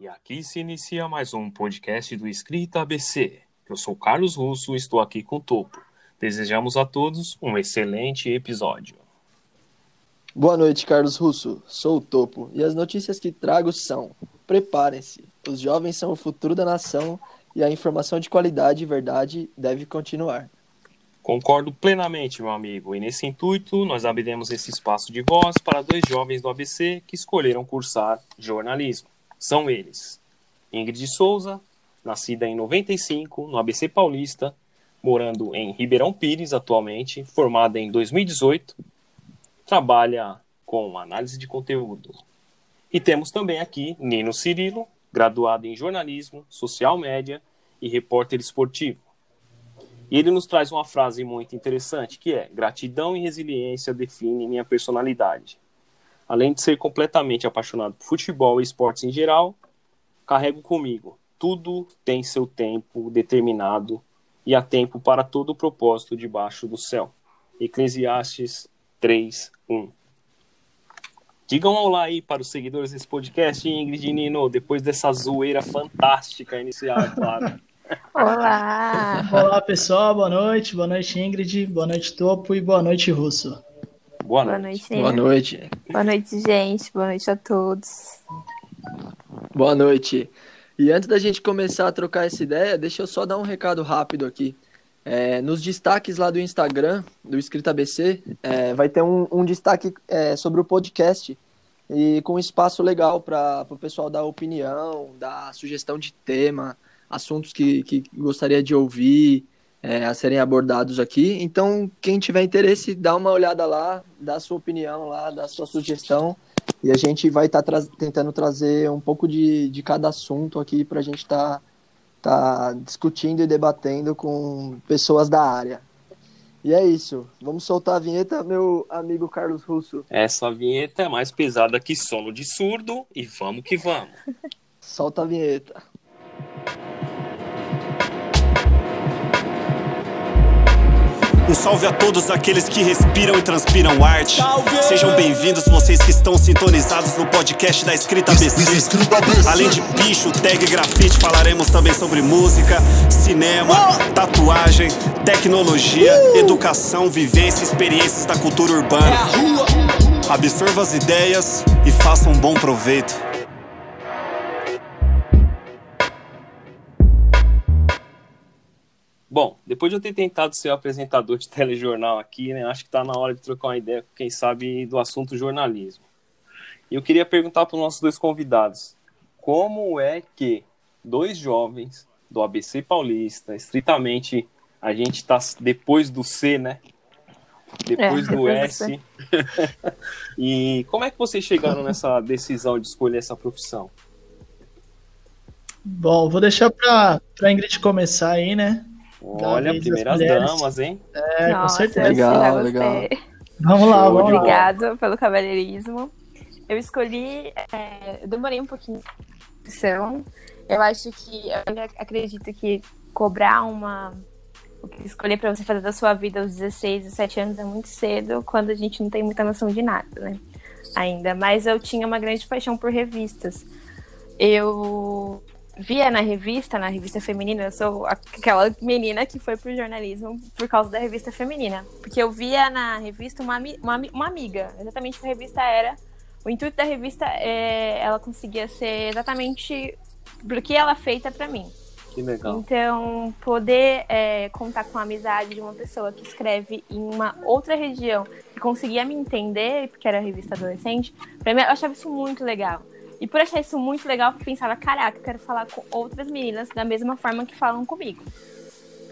E aqui se inicia mais um podcast do Escrita ABC. Eu sou Carlos Russo e estou aqui com o Topo. Desejamos a todos um excelente episódio. Boa noite, Carlos Russo. Sou o Topo e as notícias que trago são: preparem-se, os jovens são o futuro da nação e a informação de qualidade e verdade deve continuar. Concordo plenamente, meu amigo, e nesse intuito nós abriremos esse espaço de voz para dois jovens do ABC que escolheram cursar jornalismo. São eles: Ingrid Souza, nascida em 95 no ABC Paulista, morando em Ribeirão Pires atualmente, formada em 2018, trabalha com análise de conteúdo. E temos também aqui Nino Cirilo, graduado em jornalismo, social média e repórter esportivo. E ele nos traz uma frase muito interessante que é: gratidão e resiliência definem minha personalidade. Além de ser completamente apaixonado por futebol e esportes em geral, carrego comigo. Tudo tem seu tempo determinado e há tempo para todo o propósito debaixo do céu. Eclesiastes 3, 1. Digam um olá aí para os seguidores desse podcast, Ingrid e Nino, depois dessa zoeira fantástica inicial, é claro. Olá! Olá, pessoal, boa noite. Boa noite, Ingrid. Boa noite, Topo. E boa noite, Russo. Boa Boa noite. noite, Boa noite. Boa noite, gente. Boa noite a todos. Boa noite. E antes da gente começar a trocar essa ideia, deixa eu só dar um recado rápido aqui. É, nos destaques lá do Instagram, do Escrita ABC, é, vai ter um, um destaque é, sobre o podcast e com um espaço legal para o pessoal dar opinião, dar sugestão de tema, assuntos que, que gostaria de ouvir, é, a serem abordados aqui. Então, quem tiver interesse, dá uma olhada lá, dá a sua opinião lá, dá a sua sugestão. E a gente vai estar tentando trazer um pouco de, de cada assunto aqui para a gente estar tá, discutindo e debatendo com pessoas da área. E é isso. Vamos soltar a vinheta, meu amigo Carlos Russo. Essa vinheta é mais pesada que sono de surdo e vamos que vamos. Solta a vinheta. Um salve a todos aqueles que respiram e transpiram arte. Sejam bem-vindos vocês que estão sintonizados no podcast da Escrita BC. Além de bicho, tag e grafite, falaremos também sobre música, cinema, tatuagem, tecnologia, educação, vivência e experiências da cultura urbana. Absorva as ideias e faça um bom proveito. Bom, depois de eu ter tentado ser o apresentador de telejornal aqui, né, acho que está na hora de trocar uma ideia, quem sabe, do assunto jornalismo. E eu queria perguntar para os nossos dois convidados, como é que dois jovens do ABC Paulista, estritamente a gente está depois do C, né? Depois É, do S. e como é que vocês chegaram nessa decisão de escolher essa profissão? Bom, vou deixar para a Ingrid começar aí, né? Olha, primeiras damas, hein? É, com Nossa, certeza. eu Legal, legal. Vamos lá, vamos lá. Obrigada pelo cavalheirismo. Eu escolhi, é, eu demorei um pouquinho opção. Eu acho que, eu acredito que cobrar uma. o que Escolher para você fazer da sua vida aos 16, 17 anos é muito cedo, quando a gente não tem muita noção de nada, né? Ainda. Mas eu tinha uma grande paixão por revistas. Eu via na revista, na revista feminina, eu sou aquela menina que foi pro jornalismo por causa da revista feminina. Porque eu via na revista uma, uma, uma amiga, exatamente o que a revista era. O intuito da revista é ela conseguia ser exatamente pro que ela é feita pra mim. Que legal. Então, poder é, contar com a amizade de uma pessoa que escreve em uma outra região que conseguia me entender, porque era revista adolescente, pra mim eu achava isso muito legal. E por achar isso muito legal, eu pensava, caraca, quero falar com outras meninas da mesma forma que falam comigo.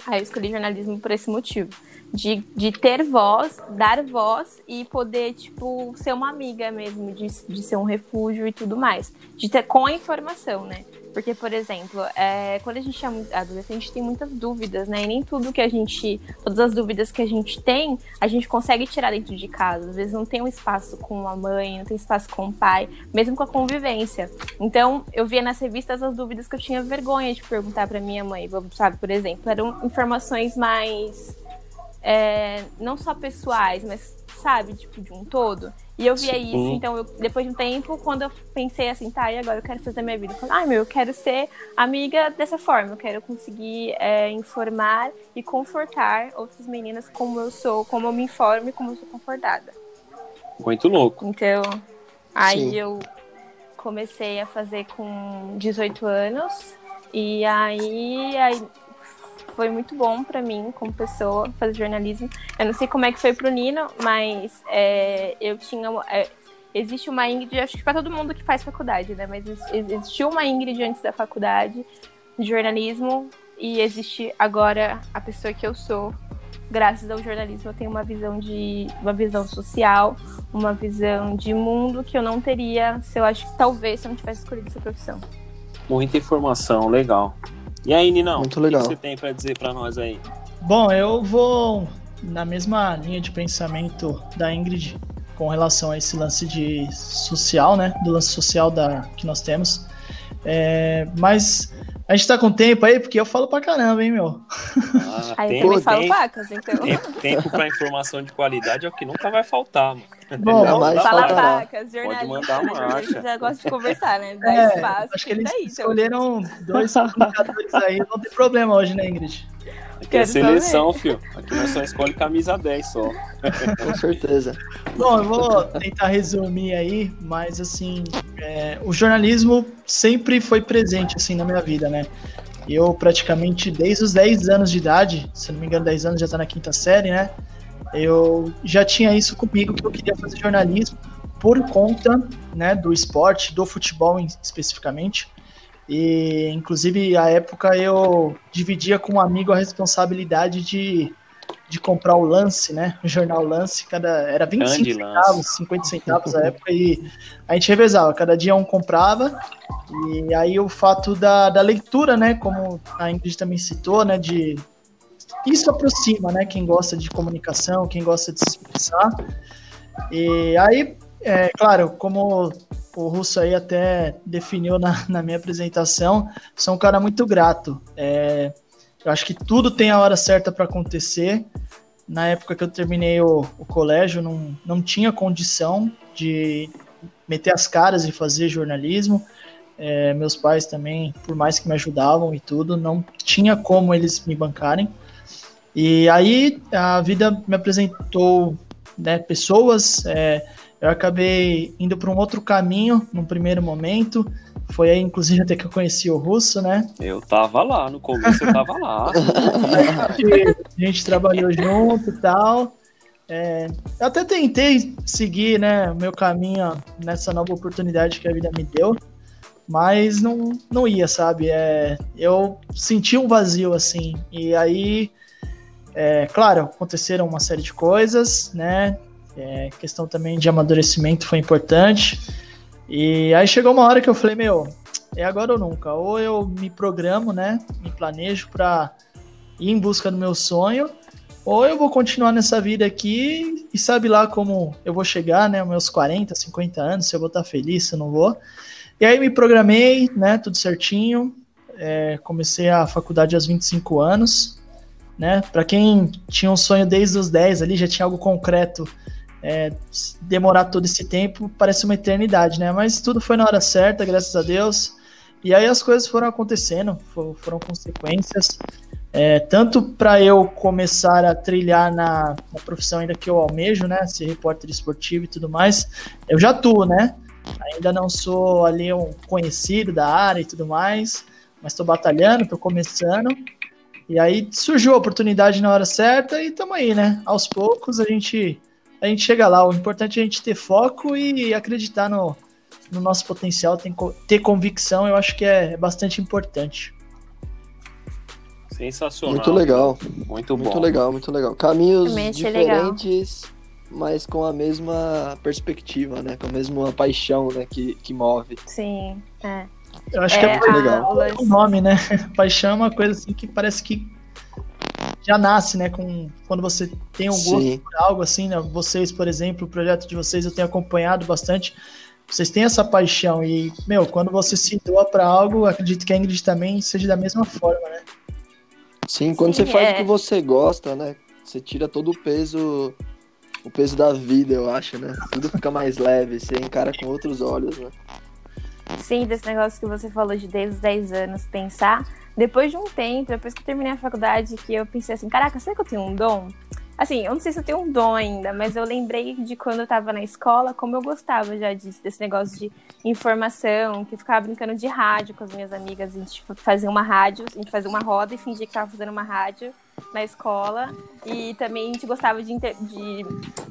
Aí eu escolhi jornalismo por esse motivo. De, de ter voz, dar voz e poder, tipo, ser uma amiga mesmo, de, de ser um refúgio e tudo mais. De ter com a informação, né? Porque, por exemplo, é, quando a gente é adolescente, tem muitas dúvidas, né? E nem tudo que a gente. Todas as dúvidas que a gente tem, a gente consegue tirar dentro de casa. Às vezes não tem um espaço com a mãe, não tem espaço com o pai, mesmo com a convivência. Então, eu via nas revistas as dúvidas que eu tinha vergonha de perguntar pra minha mãe, sabe? Por exemplo, eram informações mais. é, não só pessoais, mas, sabe, tipo, de um todo. E eu via isso, então eu, depois de um tempo, quando eu pensei assim, tá, e agora eu quero fazer minha vida? Eu falei, ai meu, eu quero ser amiga dessa forma, eu quero conseguir é, informar e confortar outras meninas como eu sou, como eu me informo e como eu sou confortada. Muito louco. Então, aí Sim. eu comecei a fazer com 18 anos, e aí, aí foi muito bom para mim como pessoa fazer jornalismo. Eu não sei como é que foi pro Nino, mas é, eu tinha. É, existe uma Ingrid, acho que para todo mundo que faz faculdade, né? Mas existiu uma Ingrid antes da faculdade de jornalismo e existe agora a pessoa que eu sou. Graças ao jornalismo, eu tenho uma visão de uma visão social, uma visão de mundo que eu não teria se eu acho que talvez se eu não tivesse escolhido essa profissão. Muita informação, legal. E aí, Ninão, Muito legal. o que você tem para dizer para nós aí? Bom, eu vou na mesma linha de pensamento da Ingrid com relação a esse lance de social, né? Do lance social da, que nós temos. É, mas a gente tá com tempo aí, porque eu falo pra caramba, hein, meu? Ah, aí eu também falo pacas, então. Tempo, tempo pra informação de qualidade é o que nunca vai faltar, mano. Bom, não, fala pacas, jornalista. Pode mandar uma acha. já gosta de conversar, né? Dá é, espaço. Acho que eles daí, então. escolheram dois comunicadores aí, não tem problema hoje, né, Ingrid? Aqui é seleção, filho. Aqui nós só escolhe camisa 10 só. Com certeza. Bom, eu vou tentar resumir aí, mas assim, é, o jornalismo sempre foi presente assim na minha vida, né? Eu praticamente desde os 10 anos de idade, se não me engano, 10 anos já tá na quinta série, né? Eu já tinha isso comigo que eu queria fazer jornalismo por conta, né, do esporte, do futebol especificamente. E, inclusive, à época eu dividia com um amigo a responsabilidade de, de comprar o Lance, né? O jornal Lance, cada, era 25 Grande centavos, lance. 50 centavos à época, e a gente revezava, cada dia um comprava. E aí o fato da, da leitura, né? Como a Ingrid também citou, né? De isso aproxima, né? Quem gosta de comunicação, quem gosta de se expressar. E aí, é claro, como o Russo aí até definiu na, na minha apresentação, sou um cara muito grato. É, eu acho que tudo tem a hora certa para acontecer. Na época que eu terminei o, o colégio, não, não tinha condição de meter as caras e fazer jornalismo. É, meus pais também, por mais que me ajudavam e tudo, não tinha como eles me bancarem. E aí a vida me apresentou né, pessoas, é, eu acabei indo para um outro caminho num primeiro momento. Foi aí, inclusive, até que eu conheci o Russo, né? Eu tava lá, no começo eu tava lá. a gente trabalhou junto e tal. É, eu até tentei seguir né, o meu caminho nessa nova oportunidade que a vida me deu, mas não, não ia, sabe? É, eu senti um vazio assim. E aí, é, claro, aconteceram uma série de coisas, né? É, questão também de amadurecimento foi importante. E aí chegou uma hora que eu falei, meu, é agora ou nunca. Ou eu me programo, né? Me planejo para ir em busca do meu sonho, ou eu vou continuar nessa vida aqui e sabe lá como eu vou chegar, né? Meus 40, 50 anos, se eu vou estar feliz, se eu não vou. E aí me programei, né? Tudo certinho. É, comecei a faculdade aos 25 anos, né? Para quem tinha um sonho desde os 10 ali, já tinha algo concreto é, demorar todo esse tempo parece uma eternidade, né? Mas tudo foi na hora certa, graças a Deus. E aí as coisas foram acontecendo, foram consequências. É, tanto para eu começar a trilhar na, na, profissão ainda que eu almejo, né? Ser repórter esportivo e tudo mais, eu já atuo, né? Ainda não sou ali um conhecido da área e tudo mais, mas estou batalhando, estou começando. E aí surgiu a oportunidade na hora certa e estamos aí, né? Aos poucos a gente a gente chega lá. O importante é a gente ter foco e acreditar no, no nosso potencial, tem, ter convicção, eu acho que é bastante importante. Sensacional. Muito legal. Muito bom. Muito legal, muito legal. Caminhos diferentes, legal. mas com a mesma perspectiva, né? Com a mesma paixão, né? Que, que move. Sim, é. Eu acho é, que é, é legal. o nome, né? Paixão é uma coisa assim que parece que já nasce, né? Com, quando você tem um gosto Sim. por algo assim, né? Vocês, por exemplo, o projeto de vocês eu tenho acompanhado bastante. Vocês têm essa paixão e, meu, quando você se doa para algo, acredito que a Ingrid também seja da mesma forma, né? Sim, quando Sim, você faz é. o que você gosta, né? Você tira todo o peso o peso da vida, eu acho, né? Tudo fica mais leve, você encara com outros olhos, né? Sim, desse negócio que você falou de desde os 10 anos pensar. Depois de um tempo, depois que eu terminei a faculdade, que eu pensei assim, caraca, será que eu tenho um dom? Assim, eu não sei se eu tenho um dom ainda, mas eu lembrei de quando eu tava na escola, como eu gostava já disso, desse negócio de informação, que eu ficava brincando de rádio com as minhas amigas. A gente fazia uma rádio, a gente fazia uma roda e fingia que tava fazendo uma rádio na escola. E também a gente gostava de, de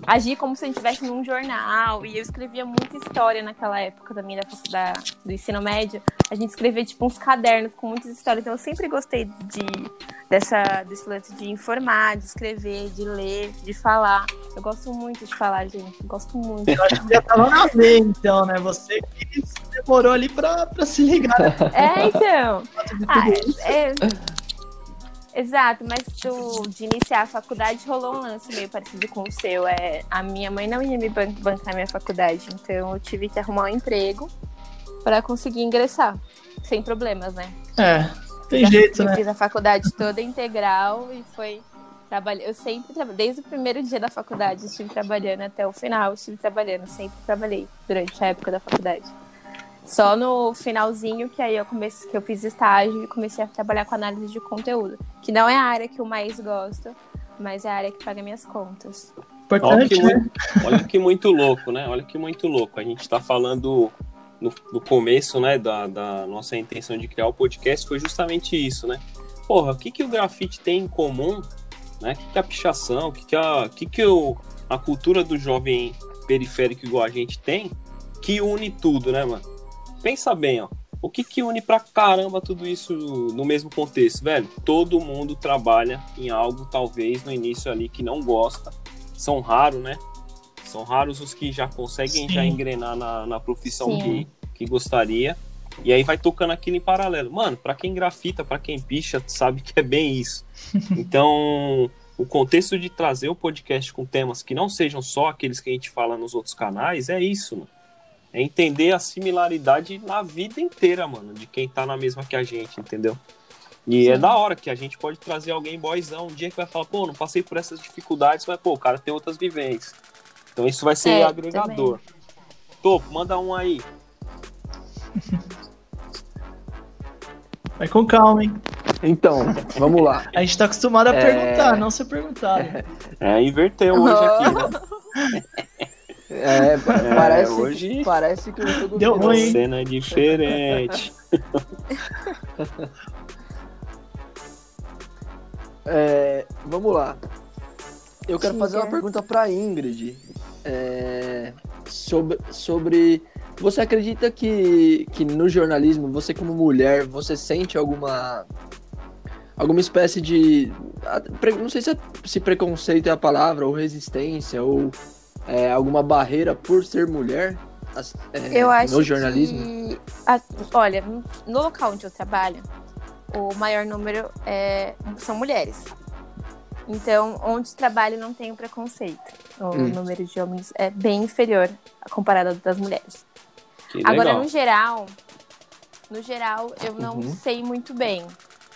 agir como se a gente estivesse num jornal. E eu escrevia muita história naquela época também da, da, do ensino médio. A gente escrevia tipo uns cadernos com muitas histórias. Então eu sempre gostei de, dessa, desse lance de informar, de escrever, de ler, de falar. Eu gosto muito de falar, gente. Eu gosto muito. Eu acho que já tava na veia, então, né? Você que demorou ali pra, pra se ligar. É, então. Ah, é, Exato, mas do, de iniciar a faculdade rolou um lance meio parecido com o seu. É, a minha mãe não ia me bancar minha faculdade, então eu tive que arrumar um emprego para conseguir ingressar, sem problemas, né? É, tem jeito, eu né? fiz a faculdade toda integral e foi trabalhar. Eu sempre desde o primeiro dia da faculdade estive trabalhando até o final, estive trabalhando, sempre trabalhei durante a época da faculdade. Só no finalzinho que aí eu comecei, que eu fiz estágio e comecei a trabalhar com análise de conteúdo, que não é a área que eu mais gosto, mas é a área que paga minhas contas. Olha que, né? muito, olha que muito louco, né? Olha que muito louco. A gente está falando no, no, começo, né, da, da, nossa intenção de criar o podcast foi justamente isso, né? Porra, o que, que o grafite tem em comum, né? O que, que a pichação, o que, que, a, que, que o, a cultura do jovem periférico igual a gente tem, que une tudo, né, mano? Pensa bem, ó. O que, que une pra caramba tudo isso no mesmo contexto, velho? Todo mundo trabalha em algo, talvez, no início ali, que não gosta. São raros, né? São raros os que já conseguem Sim. já engrenar na, na profissão que, que gostaria. E aí vai tocando aquilo em paralelo. Mano, para quem grafita, para quem picha, sabe que é bem isso. Então, o contexto de trazer o podcast com temas que não sejam só aqueles que a gente fala nos outros canais é isso, mano. É entender a similaridade na vida inteira, mano, de quem tá na mesma que a gente, entendeu? E é Sim. é da hora que a gente pode trazer alguém boyzão um dia que vai falar, pô, não passei por essas dificuldades, mas, pô, o cara tem outras vivências. Então isso vai ser é, agregador. Também. Topo, manda um aí. Vai com calma, hein? Então, vamos lá. A gente tá acostumado a é... perguntar, não ser perguntado. É, inverteu hoje aqui, né? É, é, parece, é, hoje parece que eu tô Deu ruim. Cena diferente. é, vamos lá. Eu quero fazer uma pergunta para Ingrid é, sobre, sobre você acredita que, que no jornalismo, você como mulher, você sente alguma alguma espécie de não sei se, é, se preconceito é a palavra ou resistência ou é, alguma barreira por ser mulher é, eu acho no jornalismo? Que, a, olha, no local onde eu trabalho, o maior número é, são mulheres. Então, onde trabalho não tem preconceito. O hum. número de homens é bem inferior comparado ao das mulheres. Agora, no geral, no geral, eu não uhum. sei muito bem.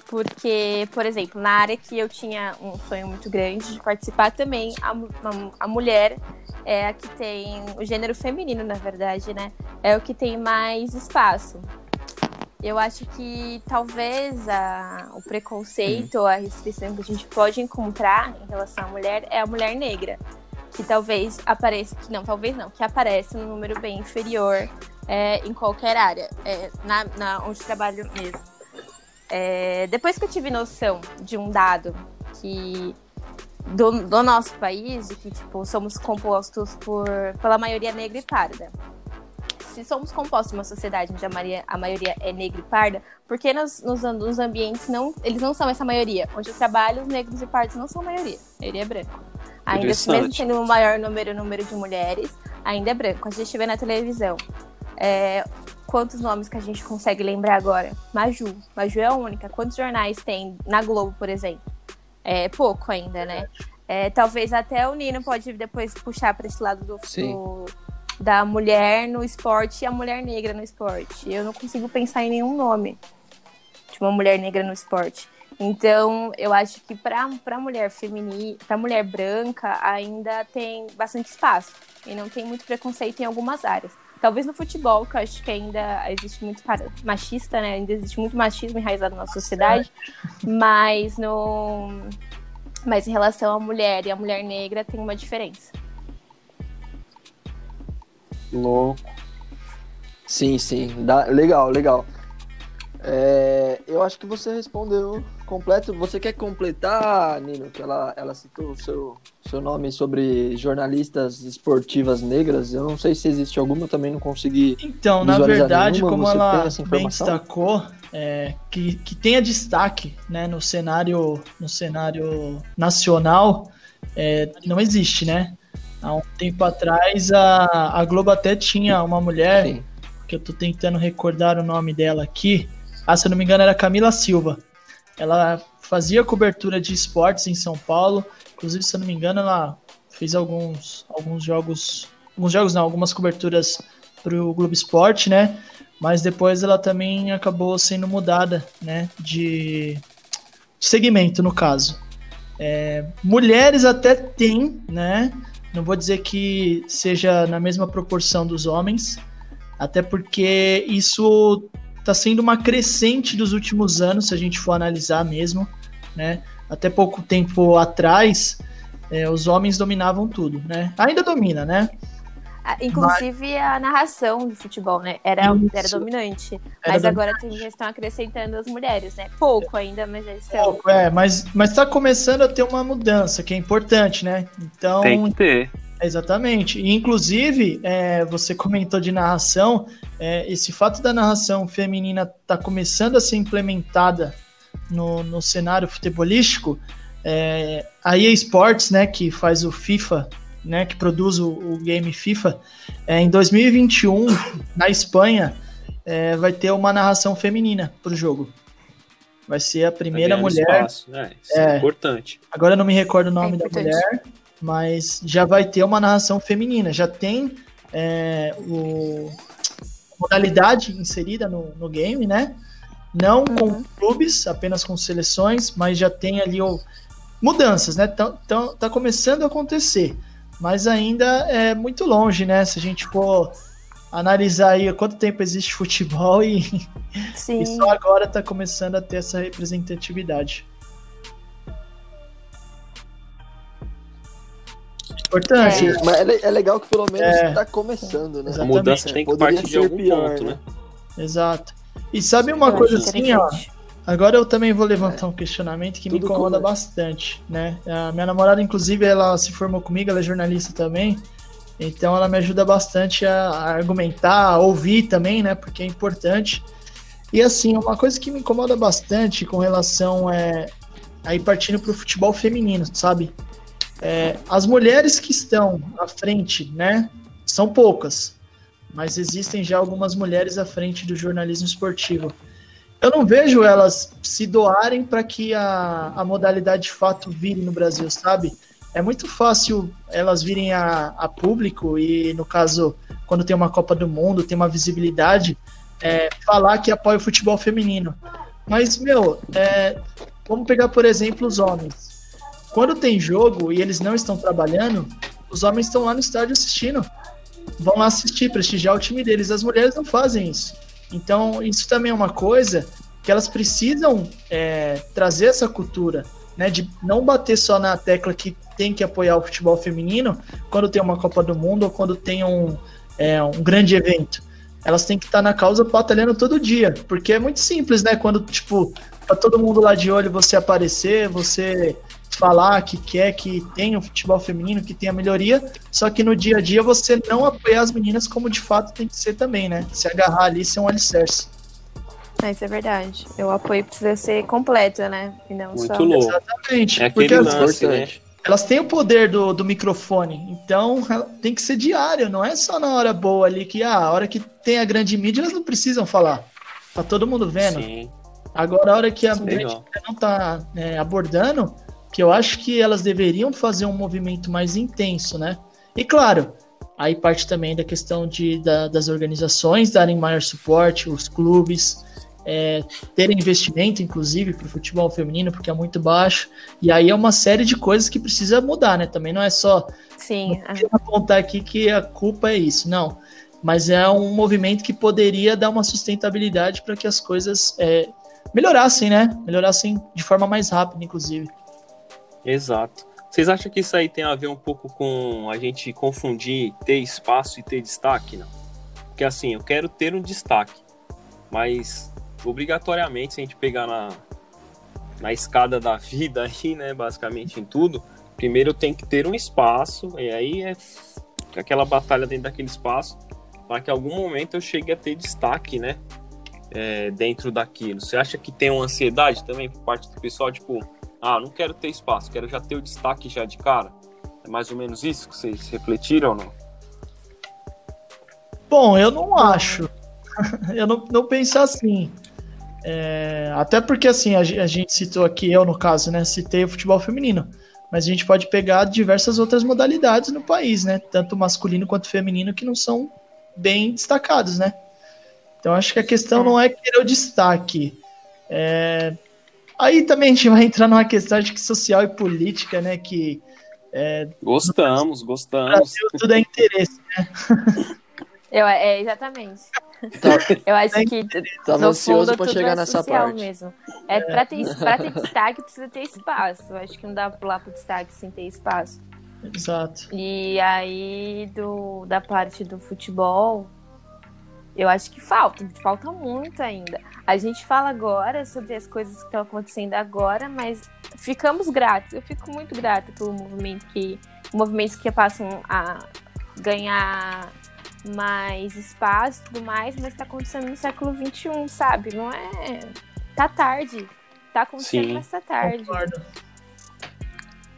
Porque, por exemplo, na área que eu tinha um sonho muito grande de participar também, a, a, a mulher é a que tem o gênero feminino, na verdade, né? É o que tem mais espaço. Eu acho que talvez a, o preconceito, a restrição que a gente pode encontrar em relação à mulher é a mulher negra, que talvez apareça, que não, talvez não, que aparece num número bem inferior é, em qualquer área, é, na, na, onde trabalho mesmo. É, depois que eu tive noção de um dado que do, do nosso país, de que tipo, somos compostos por, pela maioria negra e parda. Se somos compostos uma sociedade onde a maioria, a maioria é negra e parda, por que nos, nos, nos, ambientes não, eles não são essa maioria? Onde eu trabalho, os negros e pardos não são a maioria. A maioria é branco. Ainda mesmo sendo o um maior número, número de mulheres, ainda é branco. A gente vê na televisão. É, quantos nomes que a gente consegue lembrar agora? Maju. Maju é a única. Quantos jornais tem na Globo, por exemplo? é pouco ainda, né? É, talvez até o Nino pode depois puxar para esse lado do, do, da mulher no esporte e a mulher negra no esporte. Eu não consigo pensar em nenhum nome de uma mulher negra no esporte. Então, eu acho que para a mulher feminina, para mulher branca, ainda tem bastante espaço e não tem muito preconceito em algumas áreas. Talvez no futebol, que eu acho que ainda existe muito machista, né? Ainda existe muito machismo enraizado na sociedade, mas no mas em relação à mulher e à mulher negra tem uma diferença. Louco. Sim, sim. Dá, legal, legal. É, eu acho que você respondeu completo. Você quer completar, Nino? Que ela, ela citou o seu, seu nome sobre jornalistas esportivas negras. Eu não sei se existe alguma, eu também não consegui. Então, na verdade, nenhuma. como você ela bem destacou, é, que, que tenha destaque né, no cenário no cenário nacional, é, não existe, né? Há um tempo atrás, a, a Globo até tinha uma mulher, Sim. que eu tô tentando recordar o nome dela aqui, ah, se eu não me engano, era Camila Silva. Ela fazia cobertura de esportes em São Paulo. Inclusive, se eu não me engano, ela fez alguns, alguns jogos. Alguns jogos não, algumas coberturas para o Globo Esporte, né? Mas depois ela também acabou sendo mudada, né? De segmento, no caso. É, mulheres até tem, né? Não vou dizer que seja na mesma proporção dos homens, até porque isso está sendo uma crescente dos últimos anos, se a gente for analisar mesmo, né? Até pouco tempo atrás, é, os homens dominavam tudo, né? Ainda domina, né? Ah, inclusive mas... a narração do futebol, né? Era, era dominante. Era mas dominante. agora tem, estão acrescentando as mulheres, né? Pouco ainda, mas eles estão. Pouco, é, mas, mas tá começando a ter uma mudança, que é importante, né? Então. Tem que ter. Exatamente. E, inclusive, é, você comentou de narração, é, esse fato da narração feminina estar tá começando a ser implementada no, no cenário futebolístico, é, a EA Sports, né, que faz o FIFA, né, que produz o, o game FIFA, é, em 2021, na Espanha, é, vai ter uma narração feminina para o jogo. Vai ser a primeira mulher. Espaço, né? Isso é, é importante. Agora eu não me recordo o nome da mulher mas já vai ter uma narração feminina, já tem é, o modalidade inserida no, no game, né? Não com uhum. clubes, apenas com seleções, mas já tem ali o, mudanças, né? Tão, tá começando a acontecer, mas ainda é muito longe, né? Se a gente for analisar aí quanto tempo existe futebol e, e só agora está começando a ter essa representatividade. Importante. É. Mas é, é, legal que pelo menos está é. Tá começando, né? A mudança tem que partir de algum pior, ponto, né? né? Exato. E sabe uma coisa assim, ó. Agora eu também vou levantar um questionamento que Tudo me incomoda como... bastante, né? A minha namorada, inclusive, ela se formou comigo, ela é jornalista também. Então ela me ajuda bastante a argumentar, a ouvir também, né? Porque é importante. E assim, uma coisa que me incomoda bastante com relação é aí partindo para o futebol feminino, sabe? É, as mulheres que estão à frente, né, são poucas, mas existem já algumas mulheres à frente do jornalismo esportivo. Eu não vejo elas se doarem para que a, a modalidade de fato vire no Brasil, sabe? É muito fácil elas virem a, a público e, no caso, quando tem uma Copa do Mundo, tem uma visibilidade, é, falar que apoia o futebol feminino. Mas, meu, é, vamos pegar, por exemplo, os homens quando tem jogo e eles não estão trabalhando, os homens estão lá no estádio assistindo. Vão lá assistir, prestigiar o time deles. As mulheres não fazem isso. Então, isso também é uma coisa que elas precisam é, trazer essa cultura, né? De não bater só na tecla que tem que apoiar o futebol feminino quando tem uma Copa do Mundo ou quando tem um, é, um grande evento. Elas têm que estar na causa batalhando todo dia, porque é muito simples, né? Quando, tipo, tá todo mundo lá de olho, você aparecer, você falar que quer que tenha o futebol feminino, que tenha melhoria, só que no dia a dia você não apoiar as meninas como de fato tem que ser também, né? Se agarrar ali, ser um alicerce. É, isso é verdade. O apoio precisa ser completo, né? E não Muito só... louco. Exatamente. É porque lance, né? elas têm o poder do, do microfone, então tem que ser diário, não é só na hora boa ali que ah, a hora que tem a grande mídia elas não precisam falar. Tá todo mundo vendo. Sim. Agora a hora que a mídia não tá é, abordando, que eu acho que elas deveriam fazer um movimento mais intenso, né? E claro, aí parte também da questão de, da, das organizações darem maior suporte, os clubes, é, ter investimento, inclusive, para o futebol feminino, porque é muito baixo. E aí é uma série de coisas que precisa mudar, né? Também não é só Sim. Não apontar aqui que a culpa é isso, não. Mas é um movimento que poderia dar uma sustentabilidade para que as coisas é, melhorassem, né? Melhorassem de forma mais rápida, inclusive. Exato. Vocês acham que isso aí tem a ver um pouco com a gente confundir ter espaço e ter destaque, não? Porque assim, eu quero ter um destaque, mas obrigatoriamente, se a gente pegar na, na escada da vida aí, né, basicamente em tudo, primeiro eu tenho que ter um espaço, e aí é aquela batalha dentro daquele espaço, para que em algum momento eu chegue a ter destaque, né, é, dentro daquilo. Você acha que tem uma ansiedade também por parte do pessoal, tipo, ah, não quero ter espaço, quero já ter o destaque já de cara? É mais ou menos isso que vocês refletiram ou não? Bom, eu não acho. eu não, não penso assim. É, até porque, assim, a, a, gente citou aqui, eu no caso, né, citei o futebol feminino. Mas a gente pode pegar diversas outras modalidades no país, né? Tanto masculino quanto feminino, que não são bem destacados, né? Então acho que a questão não é querer o destaque. É... Aí também a gente vai entrar numa questão de que social e política, né? Que é... gostamos, gostamos. Brasil, tudo é interesse, né? Eu, é, exatamente. Tá. Eu acho que Tava no ansioso para chegar é nessa parte. Mesmo. É, Para ter, pra ter destaque, precisa ter espaço. Eu acho que não dá pra pular pro destaque sem ter espaço. Exato. E aí, do, da parte do futebol, eu acho que falta, falta muito ainda. A gente fala agora sobre as coisas que estão acontecendo agora, mas ficamos gratos. Eu fico muito grata pelo movimento que movimentos que passam a ganhar mais espaço e tudo mais, mas está acontecendo no século XXI, sabe? Não é. Tá tarde. Tá acontecendo, Sim. mas tá tarde. Concordo.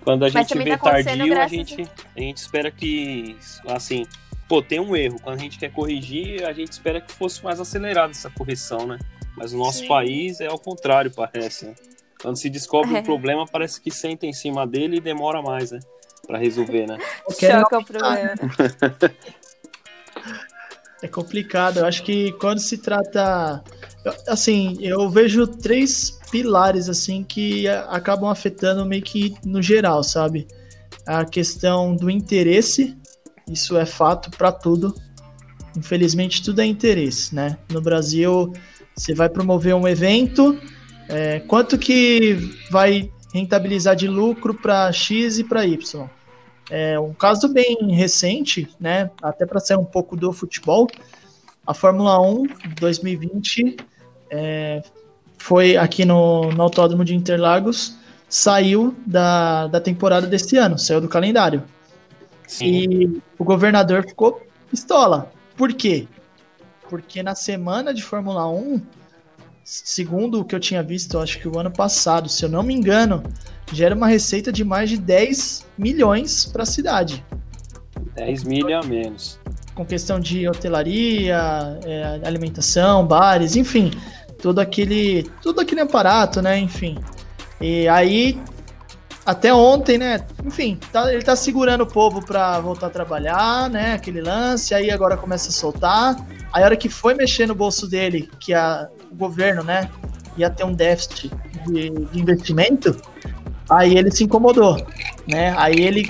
Quando a gente vê tá tardio, a gente, a gente espera que, assim, pô, tem um erro. Quando a gente quer corrigir, a gente espera que fosse mais acelerada essa correção, né? Mas o nosso Sim. país é ao contrário, parece. Né? Quando se descobre o é. um problema, parece que senta em cima dele e demora mais, né? Pra resolver, né? Choca o problema. É complicado. Eu acho que quando se trata. Assim, eu vejo três pilares assim que acabam afetando meio que no geral, sabe? A questão do interesse, isso é fato para tudo. Infelizmente, tudo é interesse, né? No Brasil, você vai promover um evento, é, quanto que vai rentabilizar de lucro para X e para Y? É um caso bem recente, né? Até para ser um pouco do futebol, a Fórmula 1 2020 é, foi aqui no, no Autódromo de Interlagos, saiu da, da temporada desse ano, saiu do calendário. Sim. E o governador ficou pistola. Por quê? Porque na semana de Fórmula 1, segundo o que eu tinha visto, acho que o ano passado, se eu não me engano, gera uma receita de mais de 10 milhões para a cidade. 10 milhões a menos. Com questão de hotelaria, é, alimentação, bares, enfim, todo aquele, todo aquele aparato, né? Enfim. E aí, até ontem, né? Enfim, tá, ele tá segurando o povo para voltar a trabalhar, né? Aquele lance, aí agora começa a soltar. Aí a hora que foi mexer no bolso dele, que a, o governo, né, ia ter um déficit de, de investimento, Aí ele se incomodou, né? Aí ele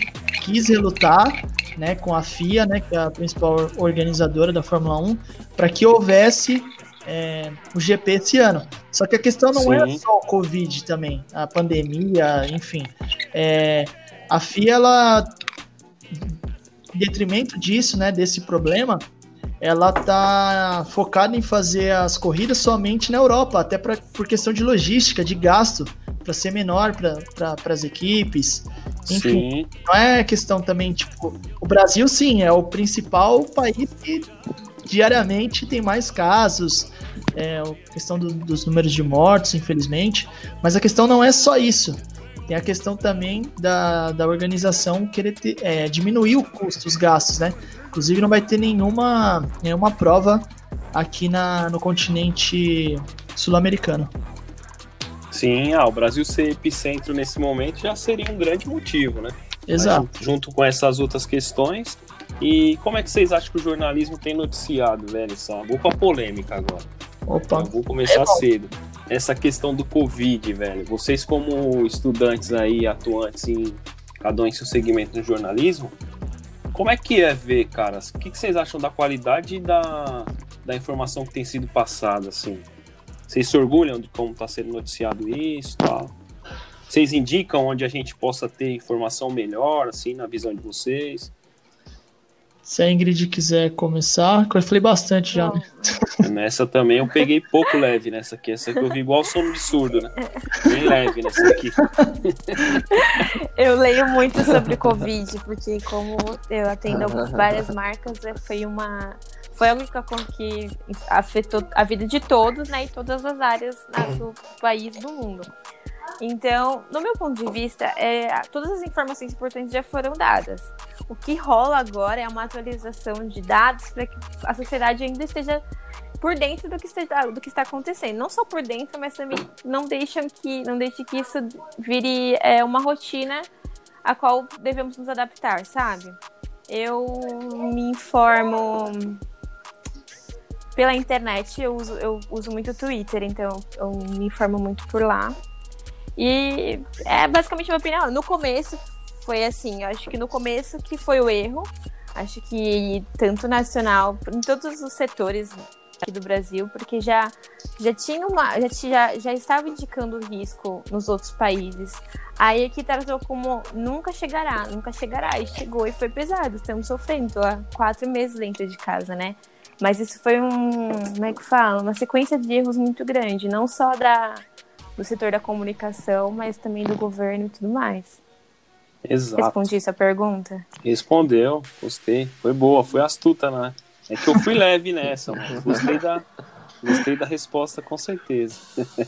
quis relutar, né, com a FIA, né, que é a principal organizadora da Fórmula 1, para que houvesse é, o GP esse ano. Só que a questão não é Sim. é só o Covid também, a pandemia, enfim. É, a FIA, ela, em detrimento disso, né, desse problema, ela tá focada em fazer as corridas somente na Europa, até pra, por questão de logística, de gasto para ser menor para pra, as equipes. Enfim, sim. não é questão também, tipo, o Brasil sim é o principal país que diariamente tem mais casos, é, a questão do, dos números de mortos, infelizmente, mas a questão não é só isso. Tem a questão também da, da organização querer ter, é, diminuir o custo, os gastos, né? Inclusive não vai ter nenhuma, nenhuma prova aqui na, no continente sul-americano. Sim, ah, o Brasil ser epicentro nesse momento já seria um grande motivo, né? Exato. Mas, junto com essas outras questões. E como é que vocês acham que o jornalismo tem noticiado, velho, essa boca polêmica agora? Opa. Eu vou começar é cedo. Essa questão do Covid, velho. Vocês, como estudantes aí, atuantes em cada um em seu segmento no jornalismo, como é que é ver, caras? O que, que vocês acham da qualidade da, da informação que tem sido passada, assim? Vocês se orgulham de como está sendo noticiado isso tal? Vocês indicam onde a gente possa ter informação melhor, assim, na visão de vocês? Se a Ingrid quiser começar, eu falei bastante já. Né? Nessa também eu peguei pouco leve nessa aqui. Essa aqui eu vi igual sono de surdo, né? Bem leve nessa aqui. Eu leio muito sobre Covid, porque como eu atendo várias marcas, é, foi uma. Foi a única que afetou a vida de todos, né? E todas as áreas né, do país do mundo. Então, no meu ponto de vista, é, todas as informações importantes já foram dadas. O que rola agora é uma atualização de dados para que a sociedade ainda esteja por dentro do que, está, do que está acontecendo. Não só por dentro, mas também não deixam que, não deixe que isso vire é, uma rotina a qual devemos nos adaptar, sabe? Eu me informo pela internet, eu uso, eu uso muito o Twitter, então eu me informo muito por lá. E é basicamente minha opinião. No começo foi assim, eu acho que no começo que foi o erro. Acho que tanto nacional, em todos os setores aqui do Brasil, porque já, já tinha uma. Já, já, já estava indicando risco nos outros países. Aí aqui tratou como nunca chegará, nunca chegará. E chegou e foi pesado. Estamos sofrendo. Há quatro meses dentro de casa, né? Mas isso foi um. Como é que fala? Uma sequência de erros muito grande. Não só da, do setor da comunicação, mas também do governo e tudo mais. Exato. Respondi essa pergunta? Respondeu, gostei. Foi boa, foi astuta, né? É que eu fui leve nessa, mas gostei da, gostei da resposta com certeza.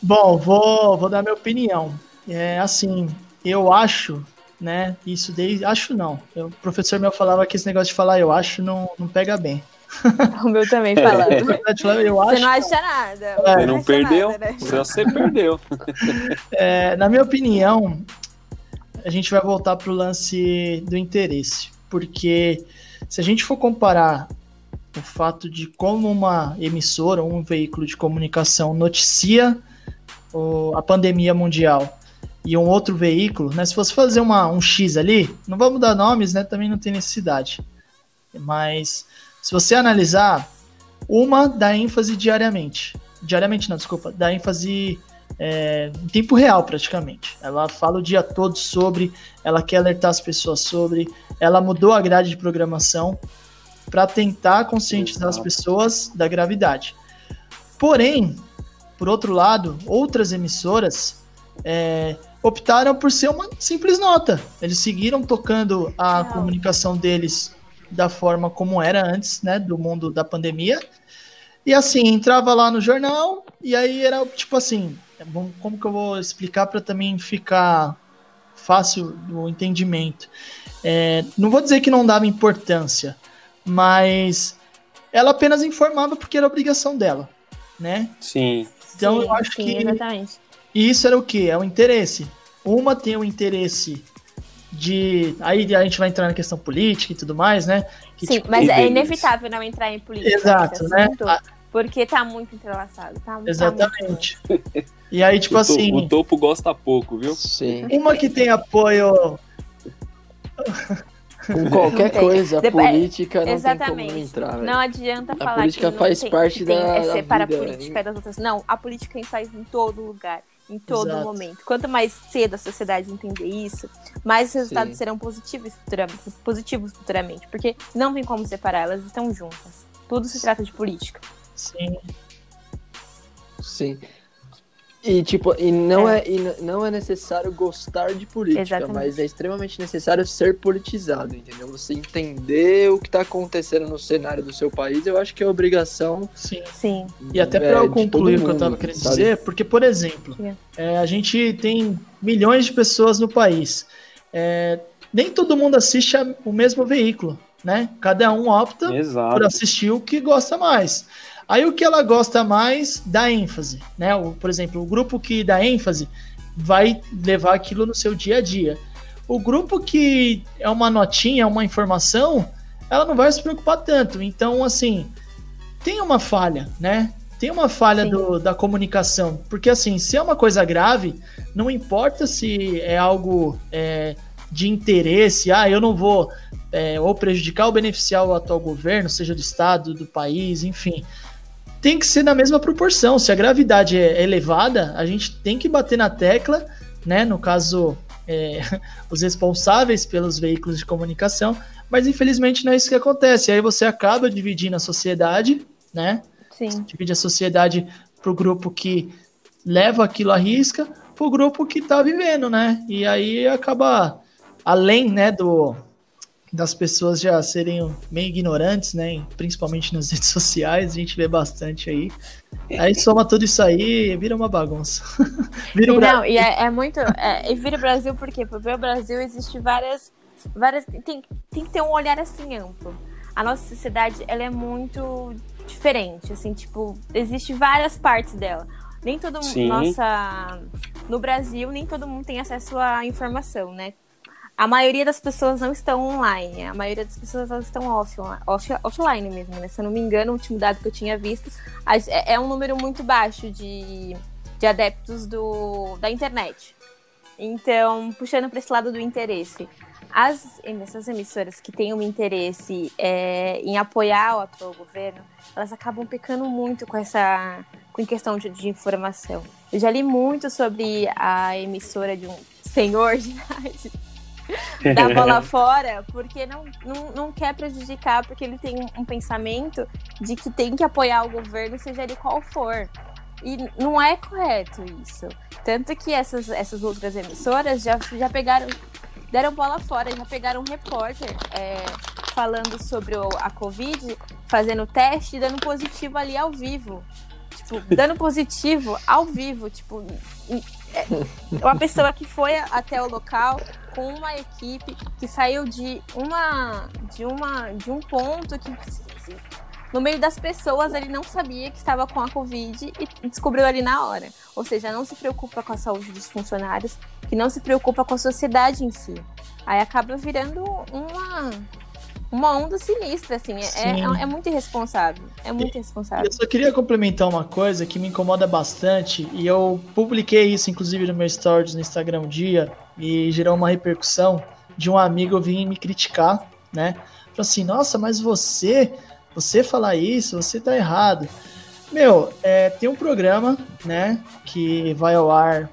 Bom, vou, vou dar minha opinião. É assim, eu acho, né? Isso desde. Acho não. o professor meu falava que esse negócio de falar eu acho não, não pega bem. O meu também falando. eu acho, você não acha nada. É. Você não, não perdeu? Nada, né? Você perdeu. É, na minha opinião, a gente vai voltar para o lance do interesse. Porque se a gente for comparar o fato de como uma emissora ou um veículo de comunicação noticia o, a pandemia mundial e um outro veículo, né? Se fosse fazer uma, um X ali, não vamos dar nomes, né? Também não tem necessidade. Mas se você analisar, uma dá ênfase diariamente. Diariamente não, desculpa, dá ênfase é, em tempo real praticamente. Ela fala o dia todo sobre, ela quer alertar as pessoas sobre, ela mudou a grade de programação para tentar conscientizar as pessoas da gravidade. Porém, por outro lado, outras emissoras é, optaram por ser uma simples nota. Eles seguiram tocando a Não. comunicação deles da forma como era antes, né, do mundo da pandemia. E assim, entrava lá no jornal e aí era tipo assim, como que eu vou explicar para também ficar fácil o entendimento? É, não vou dizer que não dava importância, mas ela apenas informava porque era obrigação dela, né? Sim. Então sim, eu acho sim, que exatamente. isso era o que? É o interesse. Uma tem o interesse de. Aí a gente vai entrar na questão política e tudo mais, né? Que, sim, tipo, mas é inevitável não entrar em política. Exato, né? Porque tá muito entrelaçado. Tá, Exatamente. Tá muito... E aí, tipo o assim. O topo gosta pouco, viu? Sim. Uma que tem apoio. Com qualquer coisa, a política não Exatamente. tem como entrar. Véio. Não adianta a falar política que faz tem, parte tem, da, é separar vida, a política das outras. Não, a política faz em todo lugar, em todo Exato. momento. Quanto mais cedo a sociedade entender isso, mais os resultados Sim. serão positivos futuramente, positivos futuramente, porque não tem como separar, elas estão juntas. Tudo se trata de política. Sim. Sim. E tipo, e não é, é e não é necessário gostar de política, Exatamente. mas é extremamente necessário ser politizado, entendeu? Você entender o que está acontecendo no cenário do seu país, eu acho que é obrigação. Sim. Sim. E até para é, eu concluir o que eu estava querendo sabe? dizer, porque, por exemplo, é, a gente tem milhões de pessoas no país. É, nem todo mundo assiste a, o mesmo veículo, né? Cada um opta Exato. por assistir o que gosta mais. Aí o que ela gosta mais dá ênfase, né? O, por exemplo, o grupo que dá ênfase vai levar aquilo no seu dia a dia. O grupo que é uma notinha, uma informação, ela não vai se preocupar tanto. Então, assim, tem uma falha, né? Tem uma falha do, da comunicação. Porque, assim, se é uma coisa grave, não importa se é algo é, de interesse, ah, eu não vou é, ou prejudicar ou beneficiar o atual governo, seja do Estado, do país, enfim. Tem que ser na mesma proporção. Se a gravidade é elevada, a gente tem que bater na tecla, né? No caso, é, os responsáveis pelos veículos de comunicação, mas infelizmente não é isso que acontece. Aí você acaba dividindo a sociedade, né? Sim. Divide a sociedade para o grupo que leva aquilo à risca, para o grupo que está vivendo, né? E aí acaba, além né, do, das pessoas já serem meio ignorantes, né? Principalmente nas redes sociais, a gente vê bastante aí. Aí soma tudo isso aí vira uma bagunça. vira e não, e é, é muito. É, e vira o Brasil por quê? Porque o Brasil existe várias. várias tem, tem que ter um olhar assim amplo. A nossa sociedade ela é muito diferente, assim, tipo, existe várias partes dela. Nem todo mundo. Nossa. No Brasil, nem todo mundo tem acesso à informação, né? A maioria das pessoas não estão online, a maioria das pessoas estão offline, off, offline mesmo, né? Se eu não me engano, o último dado que eu tinha visto é, é um número muito baixo de, de adeptos do, da internet. Então, puxando para esse lado do interesse, as essas emissoras que têm um interesse é, em apoiar o atual governo, elas acabam pecando muito com essa com questão de, de informação. Eu já li muito sobre a emissora de um senhor de idade da bola fora, porque não, não, não quer prejudicar, porque ele tem um, pensamento de que tem que apoiar o governo, seja ele qual for. E não é correto isso. Tanto que essas, essas outras emissoras já, já pegaram, deram bola fora, já pegaram um repórter é, falando sobre o, a Covid, fazendo teste dando positivo ali ao vivo. Tipo, dando positivo ao vivo. Tipo, uma pessoa que foi até o local com uma equipe que saiu de uma de uma de um ponto que no meio das pessoas ele não sabia que estava com a covid e descobriu ali na hora. Ou seja, não se preocupa com a saúde dos funcionários, que não se preocupa com a sociedade em si. Aí acaba virando uma uma onda sinistra, assim. É, é, é, muito irresponsável. É muito irresponsável. Eu só queria complementar uma coisa que me incomoda bastante, e eu publiquei isso, inclusive, no meu stories no Instagram um dia, e gerou uma repercussão de um amigo vir me criticar, né? Falou assim, nossa, mas você, você falar isso, você tá errado. Meu, é, tem um programa, né, que vai ao ar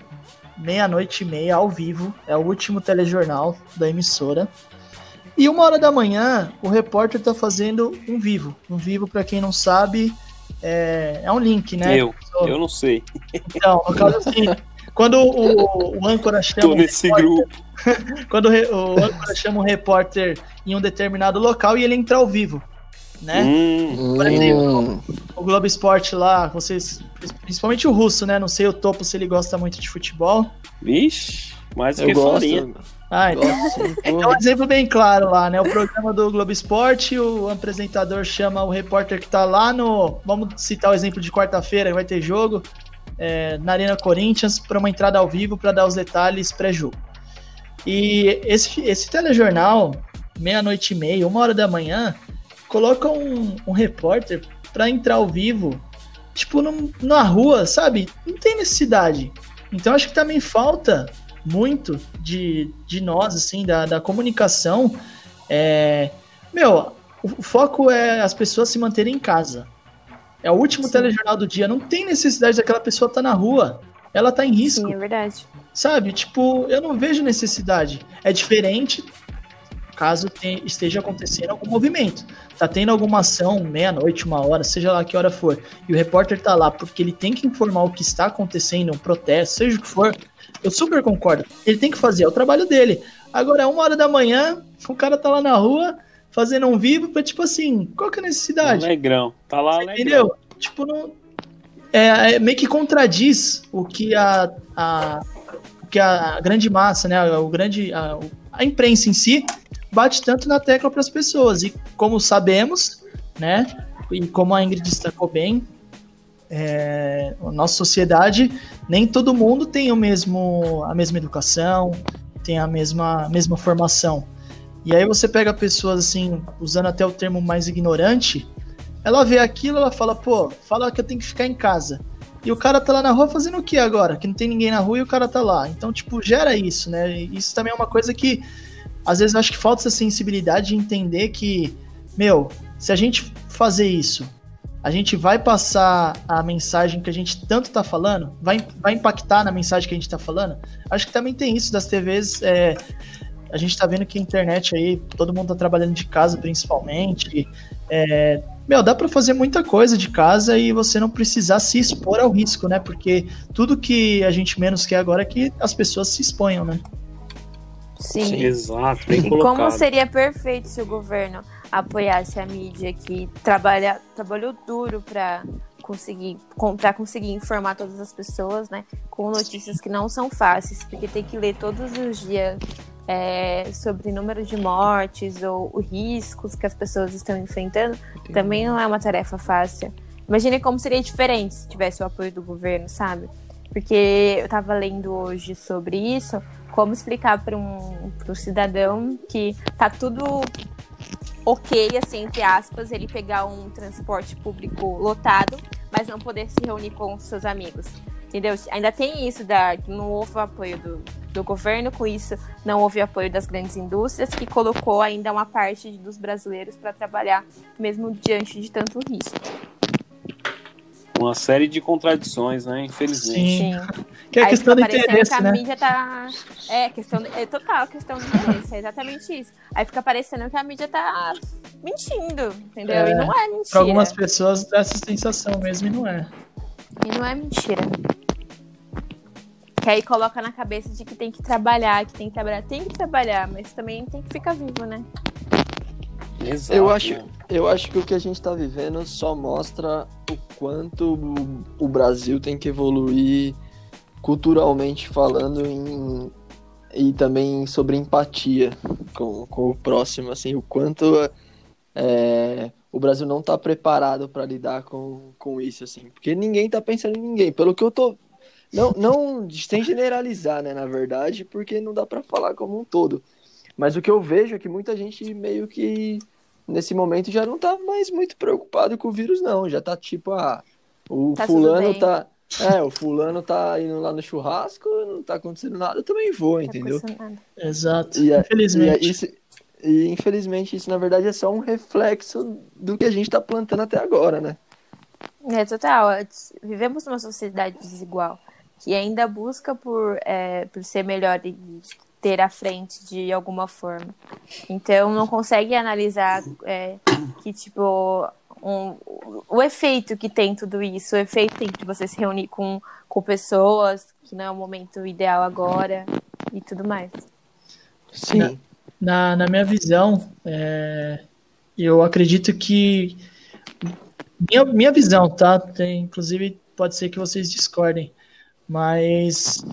meia-noite e meia, ao vivo, é o último telejornal da emissora, e uma hora da manhã, o repórter tá fazendo um vivo. Um vivo, para quem não sabe, é, é um link, né? Eu, eu não sei. Então, no caso assim, quando o, o âncora chama. Tô nesse grupo. quando o, o âncora chama um repórter em um determinado local e ele entra ao vivo. Né? Hum, Por exemplo, hum. o Globo Esporte lá, vocês, principalmente o russo, né? Não sei o topo se ele gosta muito de futebol. Vixe, mais do que gosto. farinha. Ah, então, é um exemplo bem claro lá, né? O programa do Globo Esporte, o apresentador chama o repórter que tá lá no. Vamos citar o exemplo de quarta-feira, vai ter jogo é, na Arena Corinthians para uma entrada ao vivo para dar os detalhes pré-jogo. E esse, esse telejornal, meia-noite e meia, uma hora da manhã, coloca um, um repórter para entrar ao vivo, tipo, num, na rua, sabe? Não tem necessidade. Então acho que também falta muito de, de nós, assim, da, da comunicação. É, meu, o, o foco é as pessoas se manterem em casa. É o último Sim. telejornal do dia. Não tem necessidade daquela pessoa estar tá na rua. Ela tá em risco. Sim, é verdade. Sabe? Tipo, eu não vejo necessidade. É diferente caso te, esteja acontecendo algum movimento. Tá tendo alguma ação, meia-noite, uma hora, seja lá que hora for, e o repórter tá lá porque ele tem que informar o que está acontecendo, um protesto, seja o que for, eu super concordo. Ele tem que fazer, é o trabalho dele. Agora, uma hora da manhã, o cara tá lá na rua fazendo um vivo pra, tipo assim, qual que é a necessidade? Alegrão, tá lá, alegrão. Entendeu? Tipo, não. É, é, meio que contradiz o que a, a, o que a grande massa, né, o grande, a, a imprensa em si bate tanto na tecla para as pessoas. E como sabemos, né, e como a Ingrid destacou bem, é, a nossa sociedade, nem todo mundo tem o mesmo, a mesma educação, tem a mesma, mesma formação. E aí você pega pessoas assim, usando até o termo mais ignorante, ela vê aquilo, ela fala, pô, fala que eu tenho que ficar em casa. E o cara tá lá na rua fazendo o que agora? Que não tem ninguém na rua e o cara tá lá. Então, tipo, gera isso, né? Isso também é uma coisa que às vezes eu acho que falta essa sensibilidade de entender que, meu, se a gente fazer isso, a gente vai passar a mensagem que a gente tanto tá falando, vai, vai impactar na mensagem que a gente tá falando. Acho que também tem isso das TVs. É, a gente tá vendo que a internet aí, todo mundo tá trabalhando de casa principalmente. É, meu, dá para fazer muita coisa de casa e você não precisar se expor ao risco, né? Porque tudo que a gente menos quer agora é que as pessoas se exponham, né? Sim. Exato, bem colocado. como seria perfeito se o governo apoiasse a mídia que trabalha, trabalhou duro para conseguir para conseguir informar todas as pessoas, né, com notícias que não são fáceis, porque tem que ler todos os dias é, sobre número de mortes ou os riscos que as pessoas estão enfrentando, Entendi. também não é uma tarefa fácil. Imagine como seria diferente se tivesse o apoio do governo, sabe? Porque eu estava lendo hoje sobre isso, como explicar para um, cidadão que tá tudo ok, assim, entre aspas, ele pegar um transporte público lotado, mas não poder se reunir com seus amigos. Entendeu? Ainda tem isso da não houve apoio do, do governo, com isso não houve apoio das grandes indústrias, que colocou ainda uma parte dos brasileiros para trabalhar, mesmo diante de tanto risco uma série de contradições, né? Infelizmente. Sim. Sim. Que é Aí questão do interesse, que a né? mídia tá... É, questão de... é total questão de interesse, é exatamente isso. Aí fica parecendo que a mídia tá mentindo, entendeu? É, e não é mentira. Para algumas pessoas dá essa sensação mesmo e não é. E não é mentira. Que aí coloca na cabeça de que tem que trabalhar, que tem que trabalhar. Tem que trabalhar, mas também tem que ficar vivo, né? Exato. Eu acho, eu acho que o que a gente está vivendo só mostra o quanto o Brasil tem que evoluir culturalmente falando em, e também sobre empatia com, com o próximo, assim, o quanto é, o Brasil não está preparado para lidar com, com isso, assim, porque ninguém está pensando em ninguém. Pelo que eu tô não, não sem generalizar, né, na verdade, porque não dá para falar como um todo. Mas o que eu vejo é que muita gente meio que nesse momento já não tá mais muito preocupado com o vírus, não. Já tá tipo, ah, o tá fulano tá. É, o fulano tá indo lá no churrasco, não tá acontecendo nada, eu também vou, tá entendeu? Exato. E, infelizmente. E, isso, e infelizmente isso, na verdade, é só um reflexo do que a gente tá plantando até agora, né? É, total. Vivemos numa sociedade desigual que ainda busca por, é, por ser melhor e ter à frente de alguma forma. Então não consegue analisar é, que tipo um, o efeito que tem tudo isso, o efeito tem de você se reunir com, com pessoas que não é o momento ideal agora e tudo mais. Sim. Na, na minha visão, é, eu acredito que minha, minha visão, tá? Tem, inclusive pode ser que vocês discordem, mas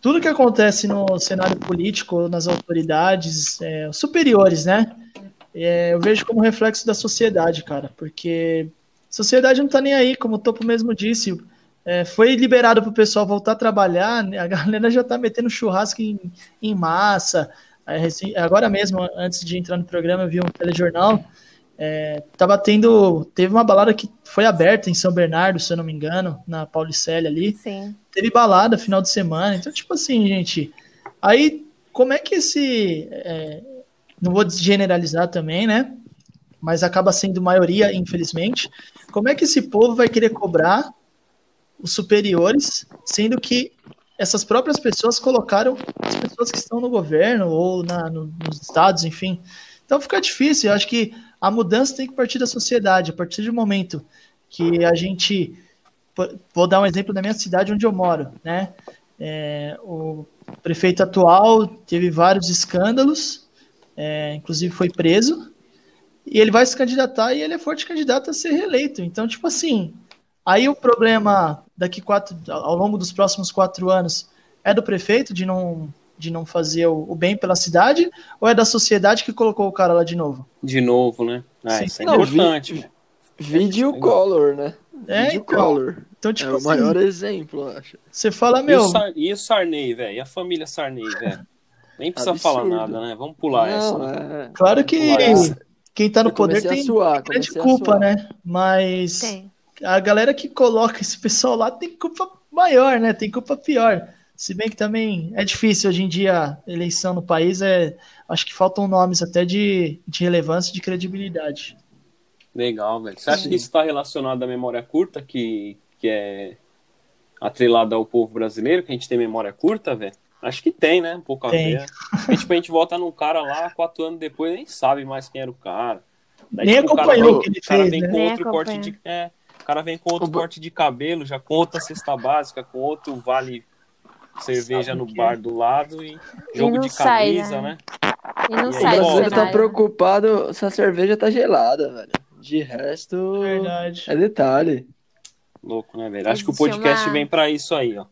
tudo que acontece no cenário político, nas autoridades é, superiores, né? É, eu vejo como reflexo da sociedade, cara, porque a sociedade não tá nem aí, como o Topo mesmo disse. É, foi liberado para o pessoal voltar a trabalhar, a galera já tá metendo churrasco em, em massa. Agora mesmo, antes de entrar no programa, eu vi um telejornal. É, tava tendo. Teve uma balada que foi aberta em São Bernardo, se eu não me engano, na Paulicelli ali. Sim teve balada final de semana. Então, tipo assim, gente. Aí, como é que esse. É, não vou generalizar também, né? Mas acaba sendo maioria, infelizmente. Como é que esse povo vai querer cobrar os superiores, sendo que essas próprias pessoas colocaram as pessoas que estão no governo ou na, no, nos estados, enfim. Então fica difícil. Eu acho que a mudança tem que partir da sociedade. A partir do momento que a gente vou dar um exemplo da minha cidade onde eu moro, né? É, o prefeito atual teve vários escândalos, é, inclusive foi preso, e ele vai se candidatar e ele é forte candidato a ser reeleito. Então, tipo assim, aí o problema daqui quatro, ao longo dos próximos quatro anos é do prefeito de não de não fazer o, bem pela cidade ou é da sociedade que colocou o cara lá de novo? De novo, né? Ah, isso é não, importante. Video color, né? É, Video então, color. Então, tipo é assim, o maior exemplo, acho. Você fala, meu. E o, Sar... e o Sarney, velho? E a família Sarney, velho? Nem precisa Absurdo. falar nada, né? Vamos pular Não, essa. Né? É... Claro que quem tá no poder tem suar, grande culpa, né? Mas tem. a galera que coloca esse pessoal lá tem culpa maior, né? Tem culpa pior. Se bem que também é difícil hoje em dia eleição no país, é, acho que faltam nomes até de, de relevância e de credibilidade. Legal, velho. Você acha Sim. que isso está relacionado à memória curta, que, que é atrelada ao povo brasileiro, que a gente tem memória curta, velho? Acho que tem, né? Um pouco a tem. ver. E, tipo, a gente volta num cara lá, quatro anos depois, nem sabe mais quem era o cara. Daí, Nem tipo, acompanhou o que ele cara fez, vem né? com outro corte de. É, o cara vem com outro corte de cabelo, já com outra cesta básica, com outro vale cerveja no bar do lado e jogo e de sai, camisa, né? né? E não O sai do brasileiro tá preocupado se a cerveja tá gelada, velho. De resto, Verdade. é detalhe. Louco, né, velho? Acho que o podcast uma- vem pra isso aí, ó.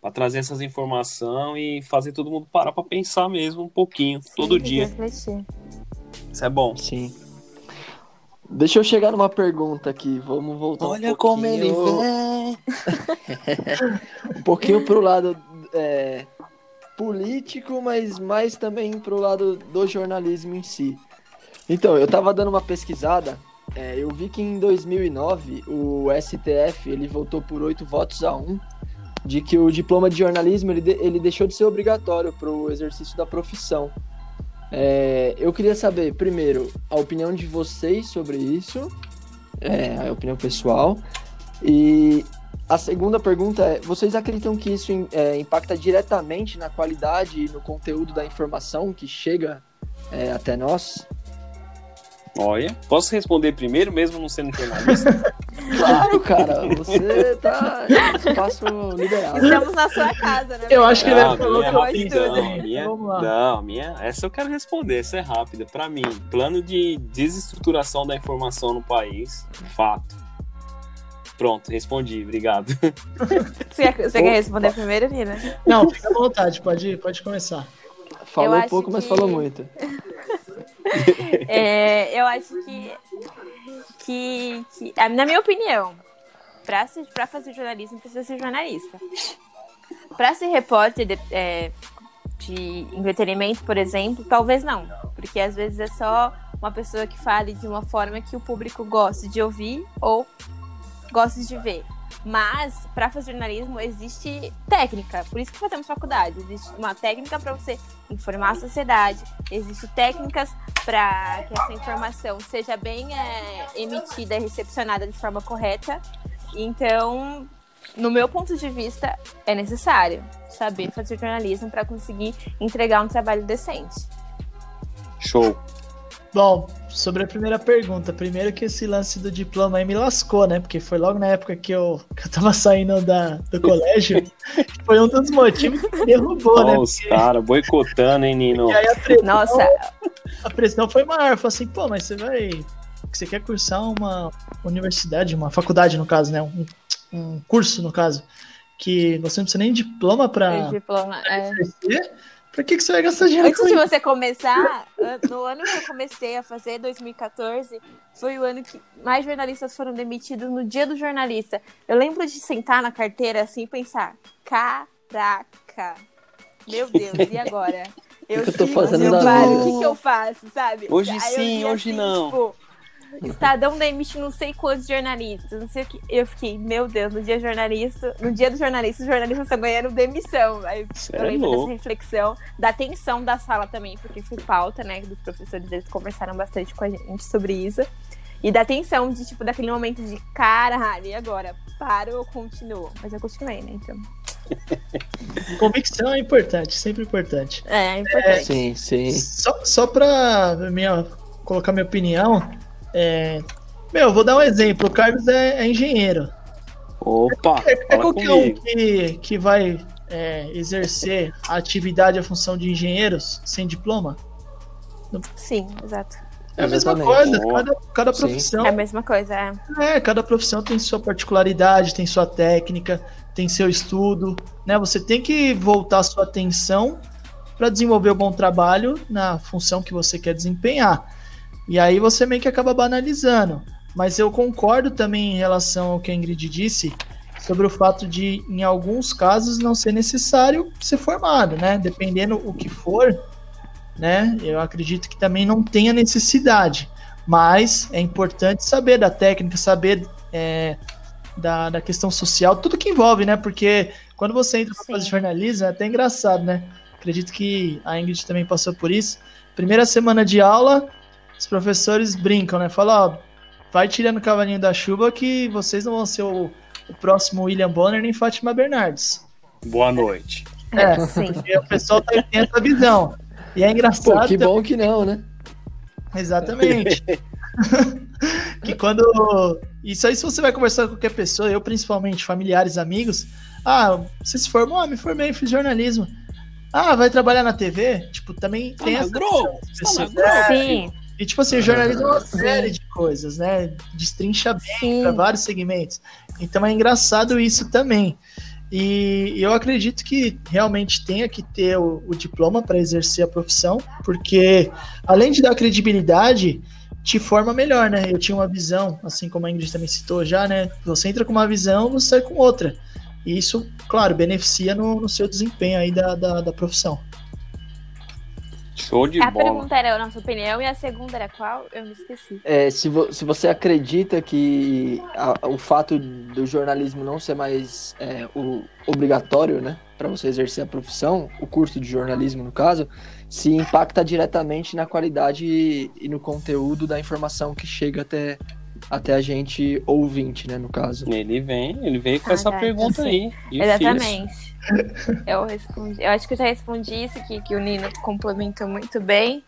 Pra trazer essas informações e fazer todo mundo parar pra pensar mesmo um pouquinho, todo Sim, dia. refletir. Isso é bom. Sim. Deixa eu chegar numa pergunta aqui. Vamos voltar um pouquinho... vem. um pouquinho pro lado é, político, mas mais também pro lado do jornalismo em si. Então, eu tava dando uma pesquisada, é, eu vi que em 2009 o STF ele votou por oito votos a um de que o diploma de jornalismo ele, de- ele deixou de ser obrigatório para o exercício da profissão. É, eu queria saber, primeiro, a opinião de vocês sobre isso, é, a opinião pessoal, e a segunda pergunta é: vocês acreditam que isso é, impacta diretamente na qualidade e no conteúdo da informação que chega é, até nós? Olha, posso responder primeiro, mesmo não sendo jornalista? Claro, cara, você tá espaço liberado. Estamos na sua casa, né? Eu acho que ele falou que é rapidão, minha, Vamos lá. não, a minha, essa eu quero responder, essa é rápida. Pra mim, plano de desestruturação da informação no país, fato. Pronto, respondi, obrigado. Você, quer- você quer responder primeiro, Nina? Não, fica à vontade, pode, pode começar. Falou pouco, mas que- falou muito. É, eu acho que, que, que- a- na minha opinião, pra, se, pra fazer jornalismo, precisa ser jornalista. Pra ser repórter de, é, de entretenimento, por exemplo, talvez não. Porque às vezes é só uma pessoa que fale de uma forma que o público goste de ouvir ou goste de ver. Mas, para fazer jornalismo, existe técnica. Por isso que fazemos faculdade. Existe uma técnica para você informar a sociedade. Existem técnicas para que essa informação seja bem é, emitida e recepcionada de forma correta. Então, no meu ponto de vista, é necessário saber fazer jornalismo para conseguir entregar um trabalho decente. Show. Bom, sobre a primeira pergunta, primeiro que esse lance do diploma aí me lascou, né? Porque foi logo na época que eu, que eu tava saindo da, do colégio, foi um dos motivos que me derrubou, Ó, né? os caras boicotando, hein, Nino? E aí a pressão, Nossa, a pressão foi maior. Eu falei assim, pô, mas você vai. Você quer cursar uma universidade, uma faculdade, no caso, né? Um, um curso, no caso, que você não precisa nem de diploma pra diploma. é. exercer. Pra que, que você vai gastar dinheiro Antes de você começar, no ano que eu comecei a fazer, 2014, foi o ano que mais jornalistas foram demitidos no dia do jornalista. Eu lembro de sentar na carteira assim e pensar: caraca, meu Deus, e agora? que eu tô sim, fazendo eu paro? O que, que eu faço, sabe? Hoje Aí eu sim, hoje assim, não. Tipo, Estadão demite não sei quantos jornalistas, não sei o que. Eu fiquei, meu Deus, no dia jornalista, no dia do jornalista, os jornalistas estão ganhando demissão. Aí Cê eu é lembro dessa louco. reflexão, da tensão da sala também, porque foi pauta, né? Dos professores, eles conversaram bastante com a gente sobre isso. E da tensão de, tipo, daquele momento de caralho, e agora? Paro ou continuo? Mas eu continuei, né? Então. Convicção é importante, sempre importante. É, é importante. Sim, sim. Só, só pra minha, colocar minha opinião, é, meu, eu vou dar um exemplo. O Carlos é, é engenheiro. Opa, É, é qualquer um comigo. que, que vai é, exercer a atividade, a função de engenheiros sem diploma? Sim, exato. É a mesma coisa. Cada, cada Sim. profissão É a mesma coisa, é. É, cada profissão tem sua particularidade, tem sua técnica, tem seu estudo, né? Você tem que voltar a sua atenção para desenvolver um bom trabalho na função que você quer desempenhar. E aí você meio que acaba banalizando. Mas eu concordo também em relação ao que a Ingrid disse sobre o fato de, em alguns casos, não ser necessário ser formado, né? Dependendo o que for, né? Eu acredito que também não tenha necessidade. Mas é importante saber da técnica, saber é, da, da questão social, tudo que envolve, né? Porque quando você entra para fazer jornalismo, é até engraçado, né? Acredito que a Ingrid também passou por isso. Primeira semana de aula, os professores brincam, né? Falam, ó, vai tirando o cavalinho da chuva que vocês não vão ser o, o próximo William Bonner nem Fátima Bernardes. Boa noite. É, Sim. porque o pessoal tá, tem essa visão. E é engraçado. Pô, que bom que não, né? Exatamente. que quando. Isso aí, se você vai conversar com qualquer pessoa, eu principalmente, familiares, amigos. Ah, você se formou? Ah, me formei, fiz jornalismo. Ah, vai trabalhar na TV? Tipo, também tá tem essa. Né? Sim. E tipo assim, o jornalismo é uma série de coisas, né? Destrincha bem para vários segmentos. Então é engraçado isso também. E eu acredito que realmente tenha que ter o, o diploma para exercer a profissão, porque além de dar credibilidade, te forma melhor, né? Eu tinha uma visão, assim como a Ingrid também citou já, né? Você entra com uma visão, você sai com outra. E isso, claro, beneficia no, no seu desempenho aí da, da, da profissão. Show de a bola. A pergunta era a nossa opinião e a segunda era qual? Eu me esqueci. É, se, vo se você acredita que a, o fato do jornalismo não ser mais é, o obrigatório, né, para você exercer a profissão, o curso de jornalismo no caso, se impacta diretamente na qualidade e, e no conteúdo da informação que chega até até a gente ouvinte, né, no caso. Ele vem, ele veio com ah, essa pergunta aí. Difícil. Exatamente. eu respondi, eu acho que eu já respondi isso que, que o Nino complementou muito bem.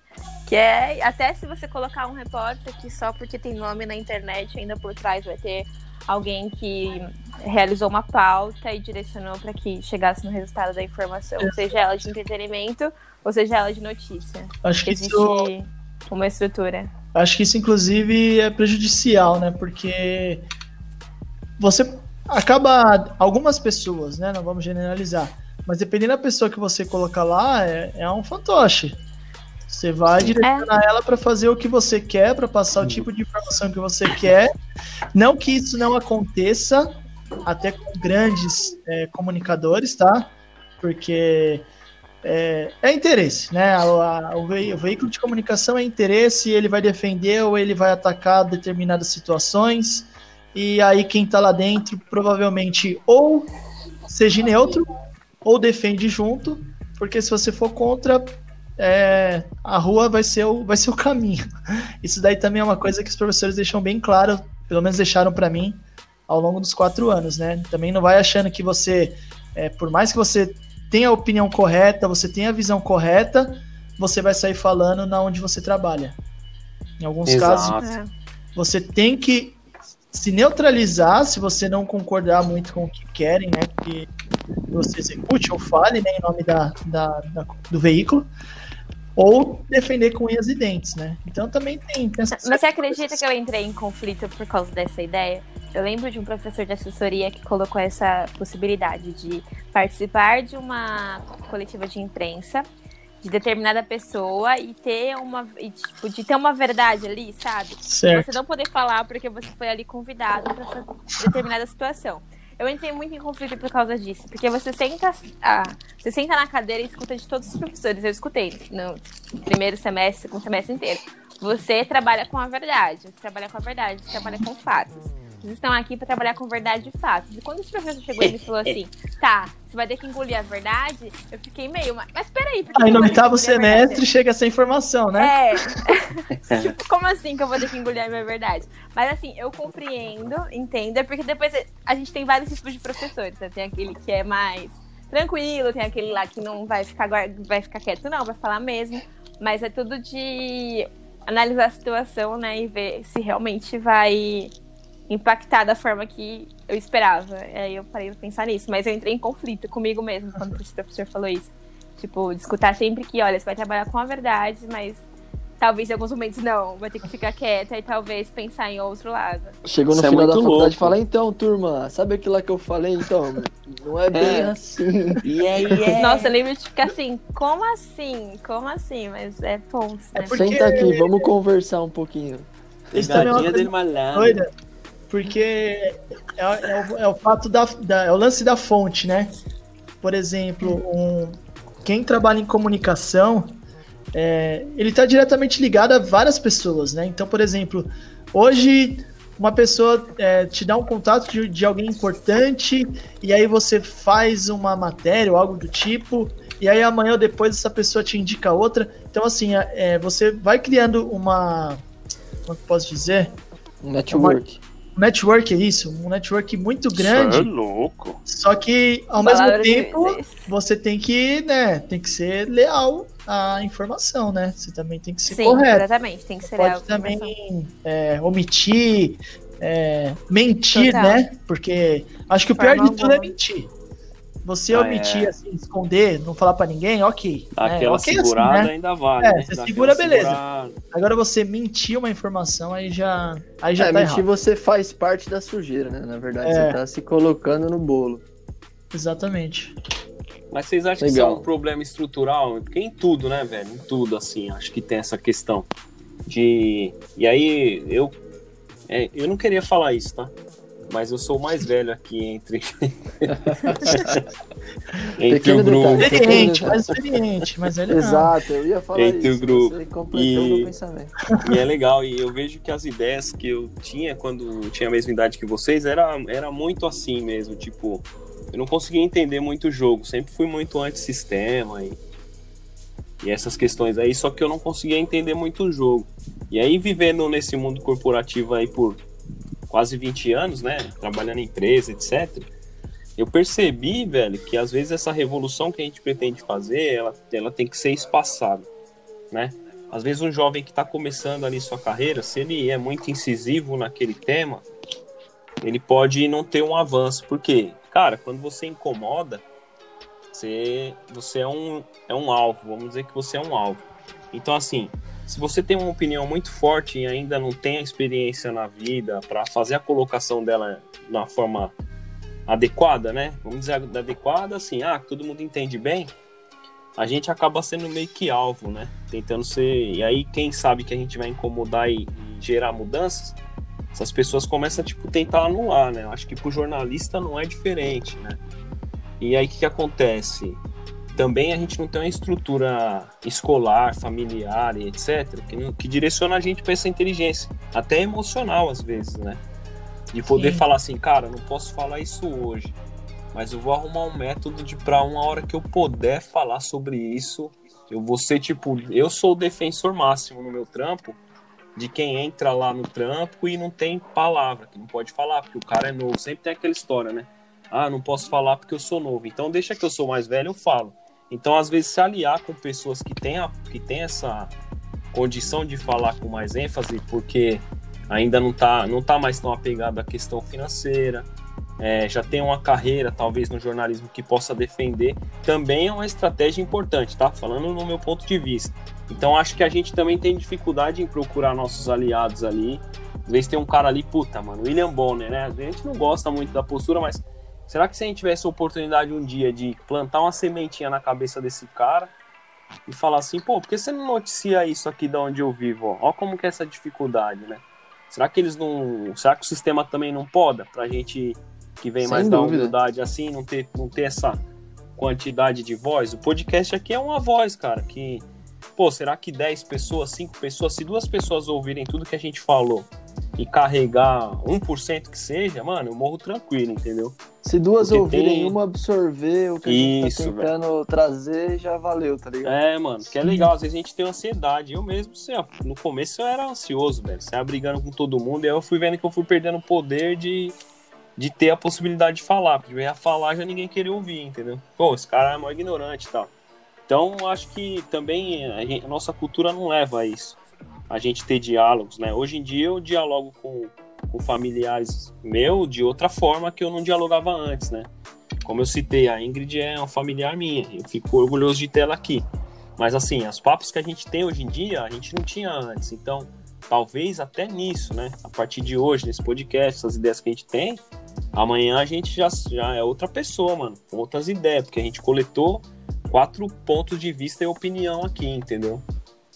Que é até se você colocar um repórter que só porque tem nome na internet ainda por trás vai ter alguém que realizou uma pauta e direcionou para que chegasse no resultado da informação, seja ela de entretenimento ou seja ela de notícia. Acho que existe isso... uma estrutura. Acho que isso, inclusive, é prejudicial, né? Porque você acaba. Algumas pessoas, né? Não vamos generalizar. Mas dependendo da pessoa que você colocar lá, é, é um fantoche. Você vai direcionar é. ela para fazer o que você quer, para passar o tipo de informação que você quer. Não que isso não aconteça, até com grandes é, comunicadores, tá? Porque é, é interesse, né? O, a, o, veículo de comunicação é interesse, ele vai defender ou ele vai atacar determinadas situações, e aí quem tá lá dentro provavelmente ou seja neutro ou defende junto, porque se você for contra, é, a rua vai ser, o, vai ser o caminho. Isso daí também é uma coisa que os professores deixam bem claro, pelo menos deixaram para mim ao longo dos quatro anos, né? Também não vai achando que você, é, por mais que você tem a opinião correta, você tem a visão correta, você vai sair falando na onde você trabalha. Em alguns Exato. casos, é. você tem que se neutralizar se você não concordar muito com o que querem, né? Que você execute ou fale né, em nome da, da, da do veículo ou defender com unhas e dentes, né? Então também tem. tem Mas você acredita coisas. que eu entrei em conflito por causa dessa ideia? Eu lembro de um professor de assessoria que colocou essa possibilidade de participar de uma coletiva de imprensa de determinada pessoa e ter uma e, tipo, de ter uma verdade ali, sabe? Certo. Você não poder falar porque você foi ali convidado para determinada situação. Eu entrei muito em conflito por causa disso, porque você senta, ah, você senta na cadeira e escuta de todos os professores. Eu escutei no primeiro semestre, com o semestre inteiro. Você trabalha com a verdade, você trabalha com a verdade, você trabalha com fatos. Vocês estão aqui para trabalhar com verdade e fatos. E quando esse professor chegou e me falou assim, tá, você vai ter que engolir a verdade, eu fiquei meio, mas, mas peraí. Aí no oitavo semestre chega essa informação, né? É. tipo, como assim que eu vou ter que engolir a minha verdade? Mas assim, eu compreendo, entendo, é porque depois a gente tem vários tipos de professores, né? Tem aquele que é mais tranquilo, tem aquele lá que não vai ficar, vai ficar quieto, não, vai falar mesmo. Mas é tudo de analisar a situação, né? E ver se realmente vai impactar da forma que eu esperava. Aí eu parei de pensar nisso, mas eu entrei em conflito comigo mesmo quando o professor falou isso. Tipo, escutar sempre que, olha, você vai trabalhar com a verdade, mas talvez em alguns momentos não, vai ter que ficar quieta e talvez pensar em outro lado. Chegou no Isso é final é da faculdade e fala, então, turma, sabe aquilo lá que eu falei? Então, não é bem é. assim. Yeah, yeah. Nossa, eu lembro de ficar assim, como assim? Como assim? Mas é ponto, né? É porque... Senta aqui, vamos conversar um pouquinho. Isso também é uma coisa doida, porque é, é, o, é o fato da, da, é o lance da fonte, né? Por exemplo, um, quem trabalha em comunicação é, ele está diretamente ligado a várias pessoas, né? Então, por exemplo, hoje uma pessoa é, te dá um contato de, de, alguém importante e aí você faz uma matéria ou algo do tipo e aí amanhã ou depois essa pessoa te indica outra. Então, assim, é, é você vai criando uma. Como é posso dizer? Um network. Um network é isso, um network muito grande. Isso é louco. Só que ao mesmo tempo você tem que, né, tem que ser leal à informação, né? Você também tem que ser Sim, correto. exatamente, tem que ser Pode leal. Pode também é, omitir, é, mentir, Total. né? Porque acho que o pior de tudo é mentir. Você ah, omitir, é. assim, esconder, não falar para ninguém, ok. Aquela é, okay segurada assim, né? ainda vale. É, né? você segura, beleza. Segurada. Agora você mentir uma informação, aí já, aí já é, tá mentir errado. você faz parte da sujeira, né? Na verdade, é. você tá se colocando no bolo. Exatamente. Mas vocês acham Legal. que isso é um problema estrutural? Porque em tudo, né, velho? Em tudo, assim, acho que tem essa questão de... E aí, eu... É, eu não queria falar isso, tá? Mas eu sou o mais velho aqui entre. entre o grupo. Experiente, mais experiente, mas ele Exato, eu ia falar entre isso. o grupo. e... e é legal, e eu vejo que as ideias que eu tinha quando tinha a mesma idade que vocês era, era muito assim mesmo, tipo, eu não conseguia entender muito o jogo, sempre fui muito anti-sistema e, e essas questões aí, só que eu não conseguia entender muito o jogo. E aí, vivendo nesse mundo corporativo aí por quase 20 anos, né, trabalhando em empresa, etc. Eu percebi, velho, que às vezes essa revolução que a gente pretende fazer, ela, ela tem que ser espaçada, né? Às vezes um jovem que está começando ali sua carreira, se ele é muito incisivo naquele tema, ele pode não ter um avanço, porque, cara, quando você incomoda, você, você é, um, é um alvo, vamos dizer que você é um alvo. Então, assim, se você tem uma opinião muito forte e ainda não tem a experiência na vida para fazer a colocação dela na forma adequada, né? Vamos dizer adequada, assim, ah, todo mundo entende bem. A gente acaba sendo meio que alvo, né? Tentando ser. E aí, quem sabe que a gente vai incomodar e, e gerar mudanças, essas pessoas começam a tipo, tentar anular, né? Eu acho que pro jornalista não é diferente, né? E aí o que, que acontece? Também a gente não tem uma estrutura escolar, familiar e etc., que, que direciona a gente para essa inteligência, até emocional às vezes, né? De poder Sim. falar assim, cara, não posso falar isso hoje, mas eu vou arrumar um método de para uma hora que eu puder falar sobre isso, eu vou ser tipo, eu sou o defensor máximo no meu trampo de quem entra lá no trampo e não tem palavra, que não pode falar, porque o cara é novo, sempre tem aquela história, né? Ah, não posso falar porque eu sou novo. Então deixa que eu sou mais velho, eu falo. Então, às vezes, se aliar com pessoas que têm, a, que têm essa condição de falar com mais ênfase, porque ainda não está não tá mais tão apegado à questão financeira, é, já tem uma carreira, talvez, no jornalismo que possa defender, também é uma estratégia importante, tá? Falando no meu ponto de vista. Então, acho que a gente também tem dificuldade em procurar nossos aliados ali. Às vezes tem um cara ali, puta, mano, William Bonner, né? A gente não gosta muito da postura, mas Será que se a gente tivesse a oportunidade um dia de plantar uma sementinha na cabeça desse cara e falar assim, pô, por que você não noticia isso aqui de onde eu vivo? Ó, como que é essa dificuldade, né? Será que eles não. Será que o sistema também não poda pra gente que vem Sem mais dúvida. da humildade assim, não ter, não ter essa quantidade de voz? O podcast aqui é uma voz, cara, que. Pô, será que 10 pessoas, 5 pessoas, se duas pessoas ouvirem tudo que a gente falou, e carregar 1% que seja, mano, eu morro tranquilo, entendeu? Se duas Porque ouvirem, tem... uma absorver o que Isso, a gente tá tentando trazer, já valeu, tá ligado? É, mano, que é legal. Às vezes a gente tem ansiedade. Eu mesmo, assim, ó, no começo eu era ansioso, velho. Você ia brigando com todo mundo, e aí eu fui vendo que eu fui perdendo o poder de, de ter a possibilidade de falar. Porque eu ia falar, já ninguém queria ouvir, entendeu? Pô, esse cara é mó ignorante e tal. Então, acho que também a, gente, a nossa cultura não leva a isso a gente ter diálogos, né? Hoje em dia eu dialogo com, com familiares meu de outra forma que eu não dialogava antes, né? Como eu citei, a Ingrid é uma familiar minha, eu fico orgulhoso de ter ela aqui. Mas assim, os papos que a gente tem hoje em dia, a gente não tinha antes. Então, talvez até nisso, né? A partir de hoje, nesse podcast, essas ideias que a gente tem, amanhã a gente já, já é outra pessoa, mano, com outras ideias, porque a gente coletou quatro pontos de vista e opinião aqui, entendeu?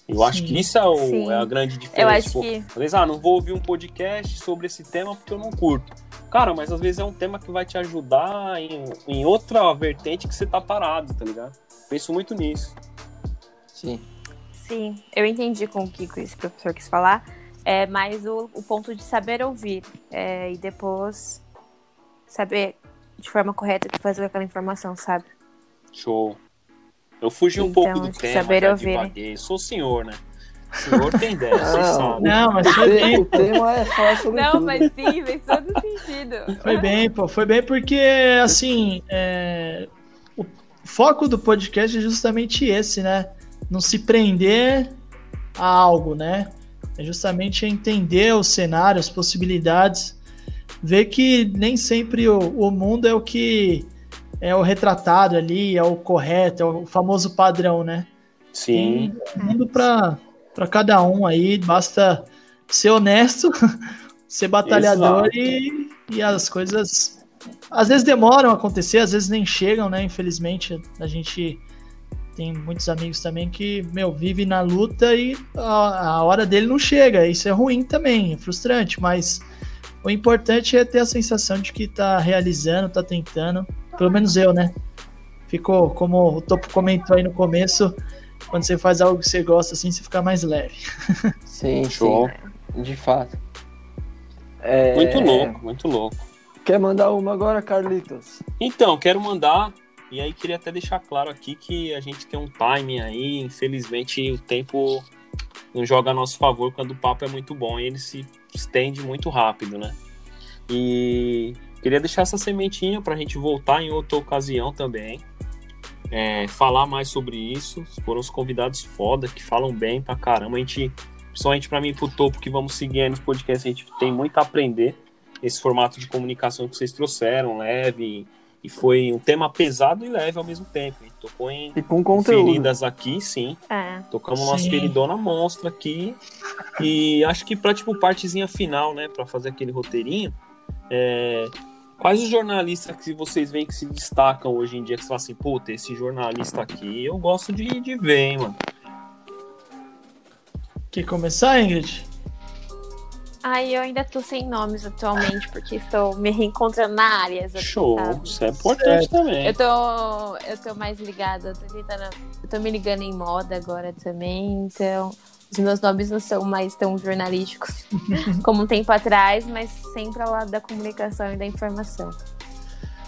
Eu Sim. acho que isso é, o, é, a grande diferença. Eu acho que... Às vezes, ah, não vou ouvir um podcast sobre esse tema porque eu não curto. Cara, mas às vezes é um tema que vai te ajudar em, em outra vertente que você tá parado, tá ligado? Penso muito nisso. Sim. Sim, eu entendi com o que esse professor quis falar, é mais o, o ponto de saber ouvir é, e depois saber de forma correta o que fazer com aquela informação, sabe? Show. Eu fugi um Então, pouco do de tema, saber já ouvir, né? divaguei. Sou o senhor, né? O senhor tem ideia, vocês Não. sabem. Não, mas O, foi bem, o tema é falar sobre Não, tudo. mas sim, fez todo sentido. foi bem, pô. Foi bem porque, assim, é, o foco do podcast é justamente esse, né? Não se prender a algo, né? É justamente entender o cenário, as possibilidades, ver que nem sempre o, o mundo é o que é o retratado ali, é o correto, é o famoso padrão, né? Sim. Mundo para cada um aí, basta ser honesto, ser batalhador e, e as coisas às vezes demoram a acontecer, às vezes nem chegam, né? Infelizmente, a gente tem muitos amigos também que, meu, vive na luta e a, a hora dele não chega. Isso é ruim também, é frustrante, mas o importante é ter a sensação de que tá realizando, tá tentando. Pelo menos eu, né? Ficou, como o Topo comentou aí no começo, quando você faz algo que você gosta assim, você fica mais leve. Sim, Show. sim, de fato. É, Muito louco, muito louco. Quer mandar uma agora, Carlitos? Então, quero mandar, e aí queria até deixar claro aqui que a gente tem um timing aí, infelizmente o tempo não joga a nosso favor quando o papo é muito bom e ele se estende muito rápido, né? E queria deixar essa sementinha para a gente voltar em outra ocasião também. É, falar mais sobre isso. Foram os convidados foda que falam bem pra caramba. A gente, principalmente pra mim, pro topo que vamos seguir aí nos podcasts, a gente tem muito a aprender. Esse formato de comunicação que vocês trouxeram, leve. E foi um tema pesado e leve ao mesmo tempo. A gente tocou em E com conteúdo. feridas aqui, sim. É. Tocamos Sim. queridona monstra aqui. E acho que pra, tipo, partezinha final, né? Pra fazer aquele roteirinho. é, Quais os jornalistas que vocês veem que se destacam hoje em dia? Que você fala assim, puta, esse jornalista aqui eu gosto de, de ver, hein, mano. Quer começar, Ingrid? Ai, eu ainda tô sem nomes atualmente, porque estou me reencontrando na área. assim, Show, sabe? isso é importante também. Eu tô, eu tô mais ligada, eu tô tentando, eu tô me ligando em moda agora também, então os meus nomes não são mais tão jornalísticos como um tempo atrás, mas sempre ao lado da comunicação e da informação.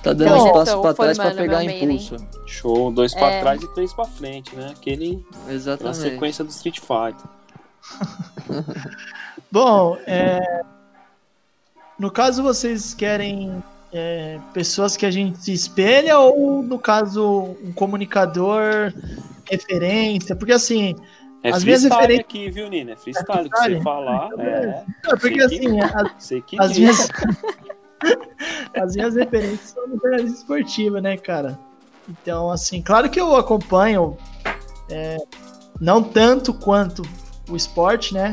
Tá dando Então, espaço eu pra tô trás pra formando pegar mailing. impulso. Show, dois pra É. trás e três pra frente, né? Aquele, aquela Exatamente. sequência do Street Fighter. Bom, é, no caso vocês querem é, pessoas que a gente se espelha ou no caso um comunicador referência? Porque assim, É As minhas freestyle referen- aqui, viu, Nina? É freestyle que freestyle? você falar. É, não, porque Sei que- assim, as, que as minhas as minhas referências são no jornalismo esportivo, né, cara? Então, assim, claro que eu acompanho é, não tanto quanto o esporte, né?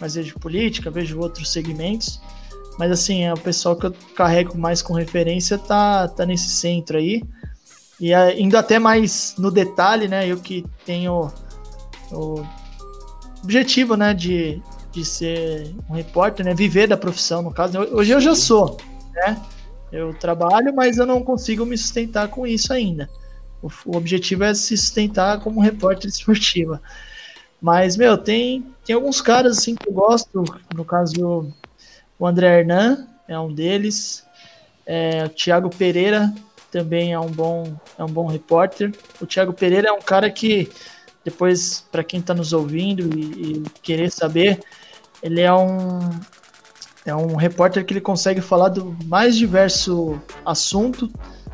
Mas vejo política, vejo outros segmentos. Mas assim, é o pessoal que eu carrego mais com referência tá, tá nesse centro aí. E é, indo até mais no detalhe, né? Eu que tenho o objetivo, né, de, de ser um repórter, né? Viver da profissão, no caso. Hoje eu já sou, né? Eu trabalho, mas eu não consigo me sustentar com isso ainda. O, o objetivo é se sustentar como repórter esportiva. Mas, meu, tem, tem alguns caras assim que eu gosto. No caso, o André Hernan é um deles. É, o Thiago Pereira também é um bom, é um bom repórter. O Thiago Pereira é um cara que, depois, para quem está nos ouvindo e, e querer saber, ele é um, é um repórter que ele consegue falar do mais diverso assunto,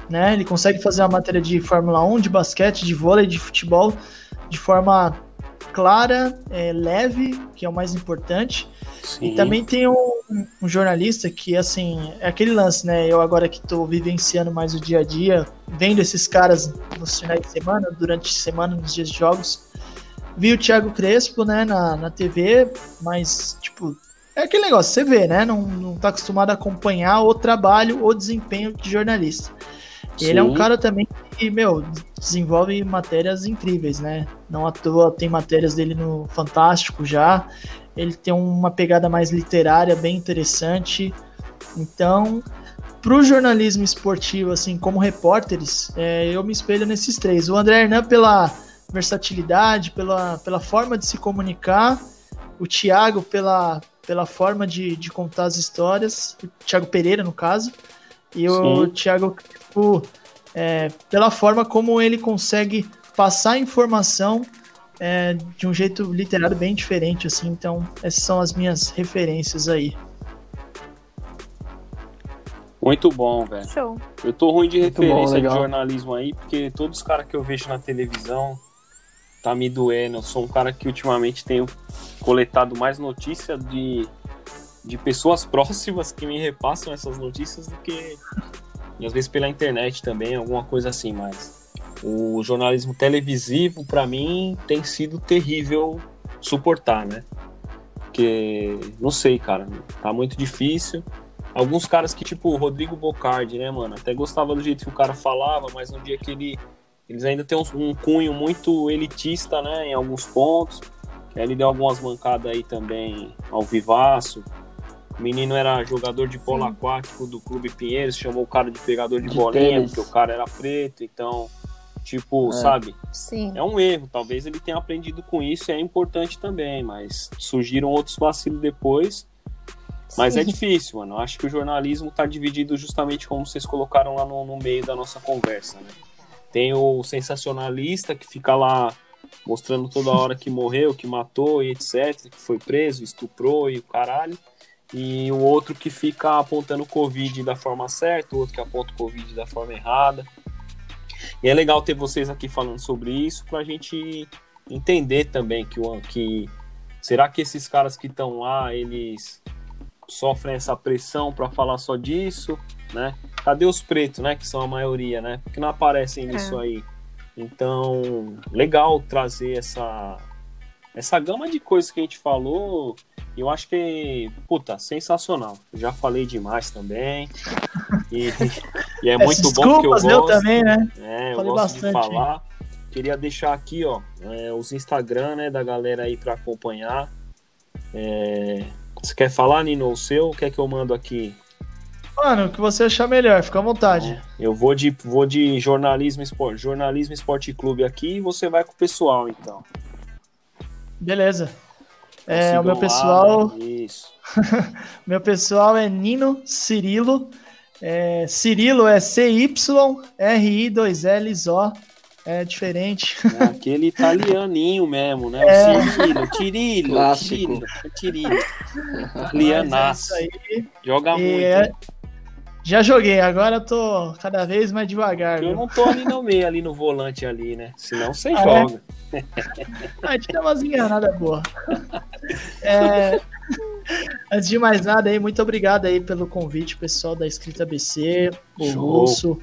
né? Ele consegue fazer uma matéria de Fórmula 1, de basquete, de vôlei, de futebol, de forma clara, é, leve, que é o mais importante. Sim. E também tem um, um jornalista que, assim, é aquele lance, né? Eu agora que estou vivenciando mais o dia a dia, vendo esses caras nos finais de semana, durante a semana, nos dias de jogos, vi o Thiago Crespo, né, na, na TV, mas, tipo, é aquele negócio, você vê, né? Não, não tá acostumado a acompanhar o trabalho, o desempenho de jornalista. E Ele é um Sim. cara também que, meu, desenvolve matérias incríveis, né? Não à toa tem matérias dele no Fantástico já. Ele tem uma pegada mais literária bem interessante. Então, pro jornalismo esportivo, assim, como repórteres, é, eu me espelho nesses três. O André Hernan pela versatilidade, pela, pela forma de se comunicar, o Thiago pela, pela forma de, de contar as histórias, o Thiago Pereira, no caso, e Sim. o Thiago Crespo, é, pela forma como ele consegue passar informação é, de um jeito literário bem diferente, assim. Então, essas são as minhas referências aí. Muito bom, velho. Eu tô ruim de Muito referência bom, de jornalismo aí, porque todos os caras que eu vejo na televisão tá me doendo. Eu sou um cara que ultimamente tenho coletado mais notícia de, de pessoas próximas que me repassam essas notícias do que. E às vezes pela internet também, alguma coisa assim, mas o jornalismo televisivo, para mim, tem sido terrível suportar, né? Porque, não sei, cara, tá muito difícil. Alguns caras que, tipo o Rodrigo Bocardi, né, mano? Até gostava do jeito que o cara falava, mas no dia que ele. Eles ainda têm um, um cunho muito elitista, né, em alguns pontos. Ele deu algumas mancadas aí também ao vivaço. O menino era jogador de polo Sim. aquático do Clube Pinheiros, chamou o cara de pegador de, de bolinha, tênis. porque o cara era preto, então Tipo, é. sabe? Sim. É um erro. Talvez ele tenha aprendido com isso e é importante também, mas surgiram outros vacilos depois. Mas é Sim. é difícil, mano. Eu acho que o jornalismo tá dividido justamente como vocês colocaram lá no, no meio da nossa conversa, né? Tem o sensacionalista que fica lá mostrando toda hora que morreu, que matou e etc, que foi preso, estuprou e o caralho. E o outro que fica apontando o Covid da forma certa, o outro que aponta o Covid da forma errada. E é legal ter vocês aqui falando sobre isso para a gente entender também que, que será que esses caras que estão lá eles sofrem essa pressão para falar só disso, né? Cadê os pretos, né? Que são a maioria, né? Porque não aparecem nisso é. aí. Então, legal trazer essa essa gama de coisas que a gente falou eu acho que, puta, sensacional. Já falei demais também. E, e é muito bom que eu gosto. Eu também, né? É, eu falei gosto bastante. de falar. Queria deixar aqui, ó, é, os Instagram, né, da galera aí para acompanhar. É, você quer falar, Nino, o seu? O que é que eu mando aqui? Mano, o que você achar melhor, fica à vontade. Eu vou de, vou de jornalismo esporte, jornalismo esporte clube aqui e você vai com o pessoal, então. Beleza. É, o meu pessoal. Isso. meu pessoal é Nino Cirilo. É, Cirilo é C-Y-R-I-2-L-O. É diferente. É aquele italianinho mesmo, né? É. O Cirilo, Tirilo, Tirilo, Tirilo. Italianaço. É Joga e muito. É... Já joguei, agora eu tô cada vez mais devagar. Eu não tô ali no meio, ali no volante ali, né? Senão você ah, é? joga. É? a gente tem umas enganadas boas. É, antes de mais nada aí, muito obrigado aí pelo convite, pessoal da Escrita BC, o Russo,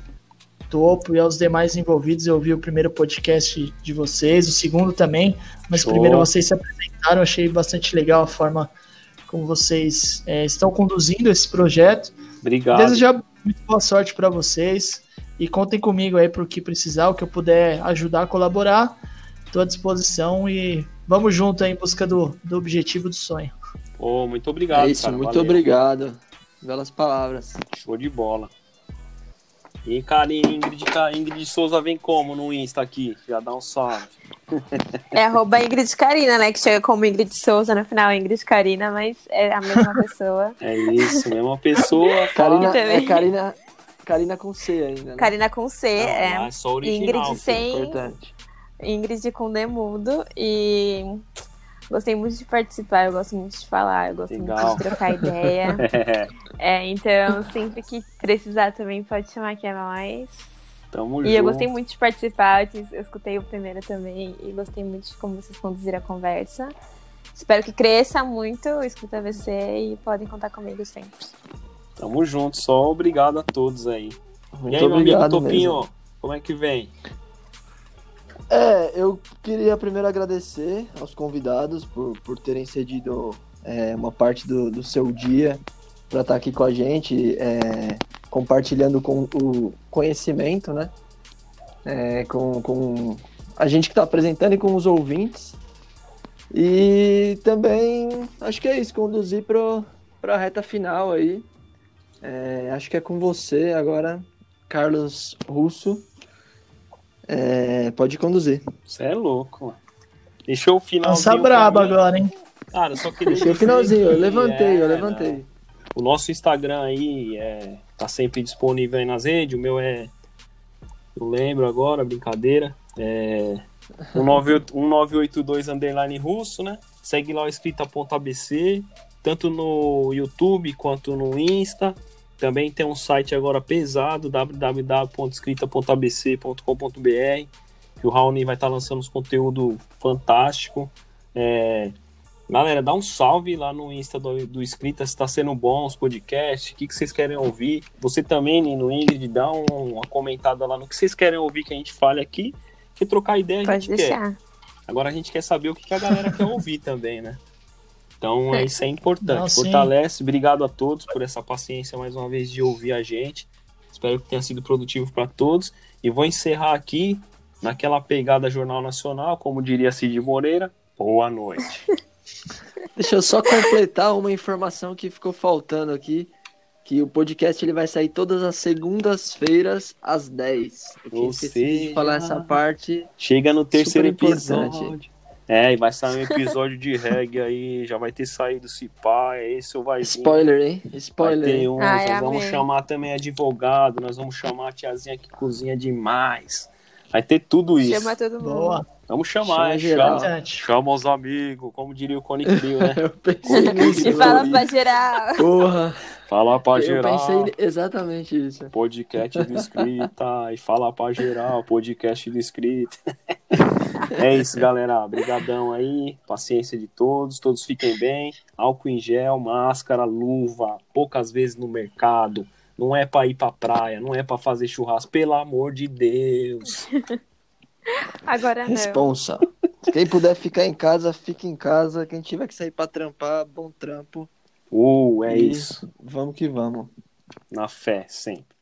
Topo e aos demais envolvidos. Eu vi o primeiro podcast de vocês, o segundo também, mas Show. primeiro vocês se apresentaram, achei bastante legal a forma como vocês é, estão conduzindo esse projeto. Obrigado. Desejar muito boa sorte para vocês e contem comigo aí para o que precisar, o que eu puder ajudar, colaborar. Estou à disposição e vamos junto aí em busca do, do objetivo do sonho. Oh, muito obrigado. É isso, cara, muito valeu. obrigado. Belas palavras. Show de bola. E, cara, Ingrid, Ingrid Souza vem como no Insta aqui? Já dá um salve. É arroba Ingrid Carina, né? Que chega como Ingrid Souza no final, Ingrid Carina, mas é a mesma pessoa. É isso, mesma pessoa. Carina, é Carina, Carina com C ainda. Né? Carina com C, Não, é. é só original, Ingrid sem. Importante. Ingrid com D mudo. E gostei muito de participar, eu gosto muito de falar, eu gosto Legal. muito de trocar ideia. é, então, sempre que precisar também pode chamar que é mais. Tamo e junto. eu gostei muito de participar, eu escutei o primeiro também e gostei muito de como vocês conduziram a conversa. Espero que cresça muito Escuta VC e podem contar comigo sempre. Tamo junto, só obrigado a todos aí. Muito e aí, meu amigo Topinho, mesmo. como é que vem? É, eu queria primeiro agradecer aos convidados por, por terem cedido é, uma parte do, do seu dia para estar tá aqui com a gente, é, compartilhando com o conhecimento, né? É, com, com a gente que está apresentando e com os ouvintes. E também acho que é isso, conduzir para a reta final aí. É, acho que é com você agora, Carlos Russo. É, pode conduzir. Você é louco, mano. Deixou o final. Lança braba agora, hein? Cara, só queria Deixei o finalzinho, eu que, levantei, eu é, levantei. não. O nosso Instagram aí é, tá sempre disponível aí nas redes. O meu é. Eu lembro agora, brincadeira. É. 1982 underline russo, né? Segue lá o escrita.abc, tanto no YouTube quanto no Insta. Também tem um site agora pesado, www.escrita.abc.com.br, que o Raoni vai estar lançando uns conteúdo fantástico. É, Galera, dá um salve lá no Insta do, do Escrita, se tá sendo bom os podcasts, o que, que vocês querem ouvir. Você também, Nino Ingrid, dá um, uma comentada lá no que vocês querem ouvir que a gente fale aqui, que trocar ideia a Pode gente quer. deixar. Agora a gente quer saber o que, que a galera quer ouvir também, né? Então é, isso é importante. Não, sim. Fortalece. Obrigado a todos por essa paciência mais uma vez de ouvir a gente. Espero que tenha sido produtivo para todos. E vou encerrar aqui naquela pegada Jornal Nacional, como diria Cid Moreira. Boa noite. Deixa eu só completar uma informação que ficou faltando aqui. Que o podcast ele vai sair todas as segundas-feiras às 10. Eu Ou esquecido seja, de falar essa parte. Chega no terceiro Super importante. episódio. É, e vai sair um episódio de reggae aí, já vai ter saído se pá, esse ou vai vir. Spoiler, hein? Vai Spoiler. um, Ai, nós vamos chamar também advogado, nós vamos chamar a tiazinha que cozinha demais. Vai ter tudo isso. Chama todo mundo. Boa. Vamos chamar, Chama é, geral. chama, chama os amigos, como diria o Cone Crew, né? Eu pensei nisso. E fala pra geral. Porra. Fala pra Eu geral. pensei exatamente isso. Podcast do Escrita e fala pra geral, podcast do Escrita. é isso, galera. Obrigadão aí, paciência de todos, todos fiquem bem. Álcool em gel, máscara, luva, poucas vezes no mercado. Não é pra ir pra praia, não é pra fazer churrasco, pelo amor de Deus. Agora não. Responsa. Quem puder ficar em casa, fique em casa. Quem tiver que sair pra trampar, bom trampo. Uh, é E isso. Vamos que vamos. Na fé, sempre.